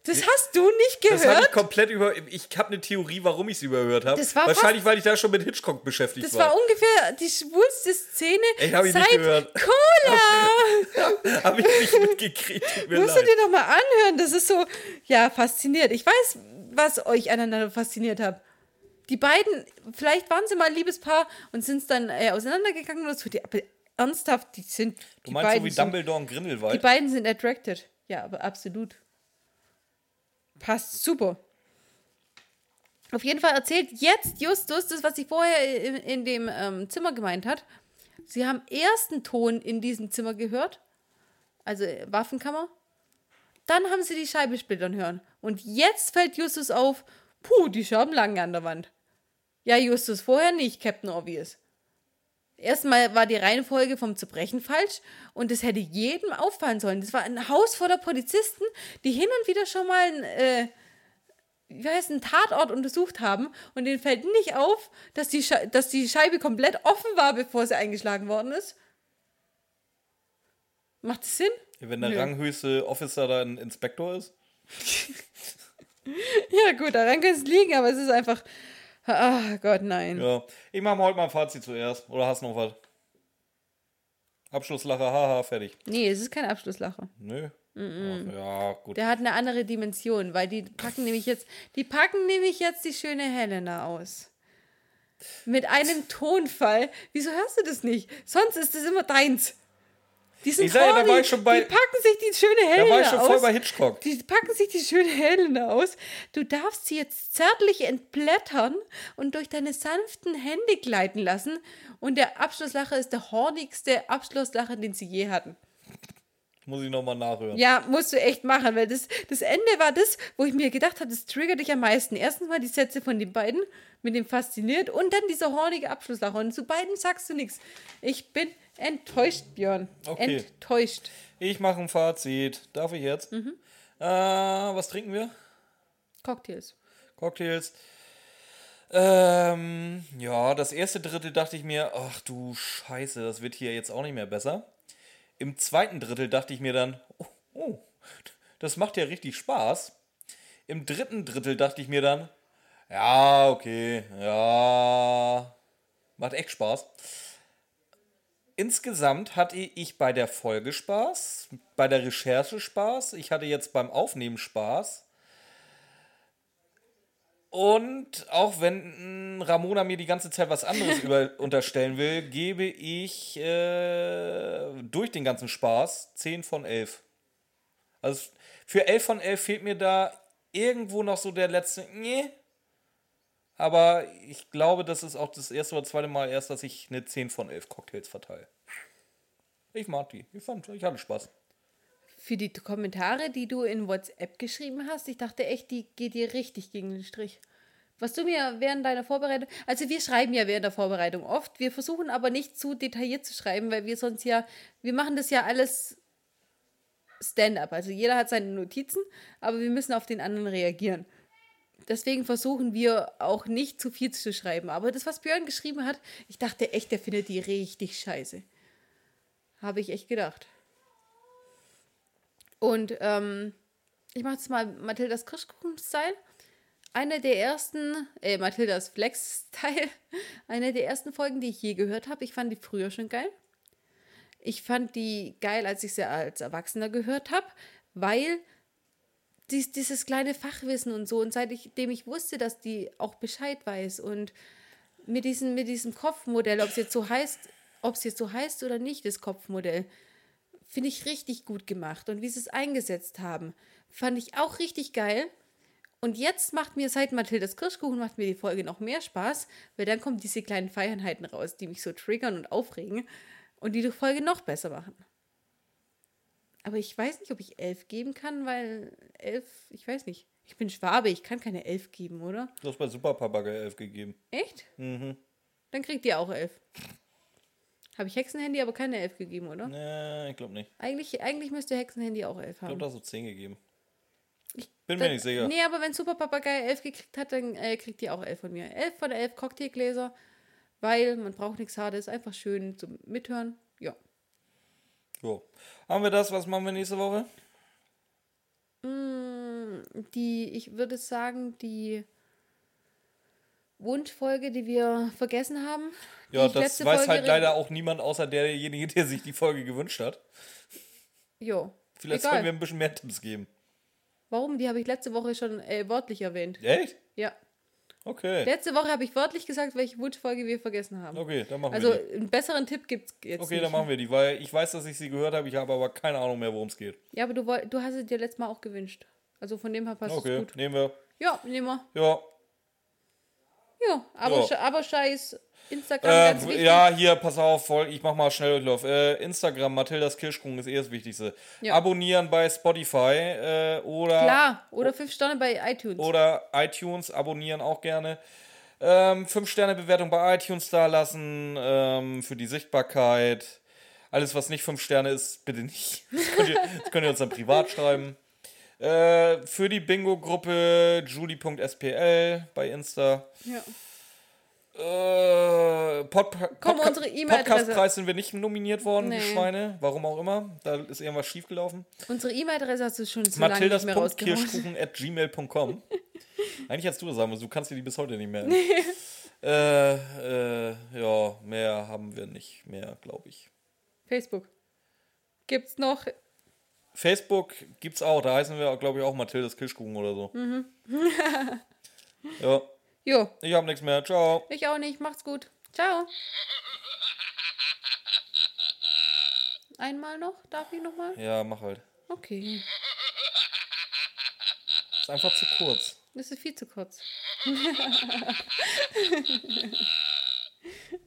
Das hast du nicht Das habe ich gehört? komplett über. Ich habe eine Theorie, warum ich es überhört habe. Das Wahrscheinlich, weil ich da schon mit Hitchcock beschäftigt Das war. war ungefähr die schwulste Szene Ey, hab ich nicht seit gehört. Cola. Habe ich nicht mitgekriegt. Musst du leid. dir doch mal anhören. Das ist so, ja, fasziniert. Ich weiß, was euch aneinander fasziniert hat. Die beiden, vielleicht waren sie mal ein Liebespaar und sind dann äh, auseinandergegangen oder so. Die, aber ernsthaft, die sind. Du die meinst so wie sind, Dumbledore und Die Grindelwald? beiden sind attracted. Ja, aber absolut. Passt super. Auf jeden Fall erzählt jetzt Justus das, was sie vorher in, in dem ähm, Zimmer gemeint hat. Sie haben ersten Ton in diesem Zimmer gehört, also äh, Waffenkammer. Dann haben sie die Scheibe splittern hören. Und jetzt fällt Justus auf, puh, die Scherben lagen an der Wand. Ja, Justus, vorher nicht, Captain Obvious. Erstmal war die Reihenfolge vom Zerbrechen falsch und es hätte jedem auffallen sollen. Das war ein Haus voller Polizisten, die hin und wieder schon mal äh, wie heißt, einen Tatort untersucht haben und denen fällt nicht auf, dass die, dass die Scheibe komplett offen war, bevor sie eingeschlagen worden ist. Macht das Sinn? Wenn der Nö. ranghöchste Officer da ein Inspektor ist? Ja, gut, daran kann es liegen, aber es ist einfach. Ah Gott, nein. Ja. Ich mache heute mal ein Fazit zuerst. Oder hast du noch was? Abschlusslache, haha, fertig. Nee, es ist kein Abschlusslache. Nö. Ach, ja, gut. Der hat eine andere Dimension, weil die packen nämlich jetzt, die packen nämlich jetzt die schöne Helena aus. Mit einem Tonfall. Wieso hörst du das nicht? Sonst ist das immer deins. Die sind Ich sag ja, da war ich schon bei- Die packen sich die schöne Helena Da war ich schon aus. voll bei Hitchcock. Die packen sich die schöne Helena aus. Du darfst sie jetzt zärtlich entblättern und durch deine sanften Hände gleiten lassen. Und der Abschlusslacher ist der hornigste Abschlusslacher, den sie je hatten. Muss ich nochmal nachhören. Ja, musst du echt machen, weil das, das Ende war das, wo ich mir gedacht habe, das triggert dich am meisten. Erstens mal die Sätze von den beiden mit dem fasziniert und dann dieser hornige Abschlusslacher. Und zu beiden sagst du nichts. Ich bin enttäuscht, Björn. Okay. Enttäuscht. Ich mache ein Fazit. Darf ich jetzt? Mhm. Äh, was trinken wir? Cocktails. Cocktails. Ähm, ja, das erste Drittel dachte ich mir, ach du Scheiße, das wird hier jetzt auch nicht mehr besser. Im zweiten Drittel dachte ich mir dann, oh, oh das macht ja richtig Spaß. Im dritten Drittel dachte ich mir dann, ja, okay, ja, macht echt Spaß. Insgesamt hatte ich bei der Folge Spaß, bei der Recherche Spaß, ich hatte jetzt beim Aufnehmen Spaß. Und auch wenn mh, Ramona mir die ganze Zeit was anderes über, unterstellen will, gebe ich äh, durch den ganzen Spaß 10 von 11. Also für 11 von 11 fehlt mir da irgendwo noch so der letzte. Nee. Aber ich glaube, das ist auch das erste oder zweite Mal erst, dass ich eine 10 von 11 Cocktails verteile. Ich mag die. Ich, fand, ich hatte Spaß. Für die Kommentare, die du in WhatsApp geschrieben hast, ich dachte echt, die geht dir richtig gegen den Strich. Was du mir während deiner Vorbereitung, also wir schreiben ja während der Vorbereitung oft, wir versuchen aber nicht zu detailliert zu schreiben, weil wir sonst ja, wir machen das ja alles Stand-up. Also jeder hat seine Notizen, aber wir müssen auf den anderen reagieren. deswegen versuchen wir auch nicht zu viel zu schreiben. Aber das, was Björn geschrieben hat, ich dachte echt, der findet die richtig scheiße. Habe ich echt gedacht. Und ähm, ich mache jetzt mal Mathildas Kirschkuchen-Style. Eine der ersten, äh, Mathildas Flex-Style, eine der ersten Folgen, die ich je gehört habe. Ich fand die früher schon geil. Ich fand die geil, als ich sie als Erwachsener gehört habe, weil dies, dieses kleine Fachwissen und so und seitdem ich wusste, dass die auch Bescheid weiß und mit diesem, mit diesem Kopfmodell, ob es jetzt so ob es jetzt so heißt oder nicht, das Kopfmodell, finde ich richtig gut gemacht. Und wie sie es eingesetzt haben, fand ich auch richtig geil. Und jetzt macht mir seit Mathildas Kirschkuchen macht mir die Folge noch mehr Spaß, weil dann kommen diese kleinen Feiernheiten raus, die mich so triggern und aufregen und die die Folge noch besser machen. Aber ich weiß nicht, ob ich elf geben kann, weil elf, ich weiß nicht. Ich bin Schwabe, ich kann keine elf geben, oder? Du hast bei Super Papagei 11 gegeben. Echt? Mhm. Dann kriegt ihr auch elf. Habe ich Hexenhandy aber keine elf gegeben, oder? Nee, ich glaube nicht. Eigentlich, eigentlich müsste Hexenhandy auch elf Ich haben. glaube, da hast du 10 gegeben. Ich bin mir nicht sicher. Nee, aber wenn Super Papagei elf gekriegt hat, dann äh, kriegt ihr auch elf von mir. Elf von elf Cocktailgläser, weil man braucht nichts Hartes, einfach schön zum Mithören. Ja. So. Haben wir das? Was machen wir nächste Woche? Die, ich würde sagen, die Wunschfolge, die wir vergessen haben. Ja, das weiß Folge halt leider auch niemand außer derjenige, der sich die Folge gewünscht hat. Jo. Vielleicht Egal. können wir ein bisschen mehr Tipps geben. Warum? Die habe ich letzte Woche schon äh, wörtlich erwähnt. Echt? Ja. Okay. Letzte Woche habe ich wörtlich gesagt, welche Wunschfolge wir vergessen haben. Okay, dann machen Also wir die. einen besseren Tipp gibt es jetzt Okay, nicht. dann machen wir die, weil ich weiß, dass ich sie gehört habe, ich habe aber keine Ahnung mehr, worum es geht. Ja, aber du, du hast es dir letztes Mal auch gewünscht. Also von dem her passt es Okay, gut. nehmen wir. Ja, nehmen wir. Ja. Ja, aber, Ja. Aber scheiß Instagram ganz Äh, wichtig. ja, hier, pass auf, ich mach mal schnell Durchlauf. Äh, Instagram, Mathildas Kirschkuchen ist eh das Wichtigste. Ja. Abonnieren bei Spotify äh, oder, Klar, oder fünf Sterne bei iTunes. oder iTunes, abonnieren auch gerne. Ähm, fünf Sterne Bewertung bei iTunes da lassen ähm, für die Sichtbarkeit. Alles, was nicht fünf Sterne ist, bitte nicht. Das könnt ihr, das könnt ihr uns dann privat schreiben. Äh, für die Bingo-Gruppe julie.spl bei Insta. Ja. Äh, Pod Komm, Podca- unsere E-Mail-Adresse. Podcastpreis sind wir nicht nominiert worden, die Nee. Schweine. Warum auch immer. Da ist irgendwas schiefgelaufen. Unsere E-Mail-Adresse hast du schon so lange nicht mehr. Mathildas.kirschkuchen.gmail.com Eigentlich hast du das sagen müssen, du kannst dir die bis heute nicht merken. äh, äh, ja, mehr haben wir nicht mehr, glaube ich. Facebook. Gibt's noch? Facebook gibt's auch, da heißen wir, glaube ich, auch Mathildas Kirschkuchen oder so. Mhm. ja, Jo, ich habe nichts mehr. Ciao. ich auch nicht. Macht's gut. Ciao. Einmal noch? Darf ich noch mal? Ja, mach halt. Okay. Ist einfach zu kurz. Das ist viel zu kurz.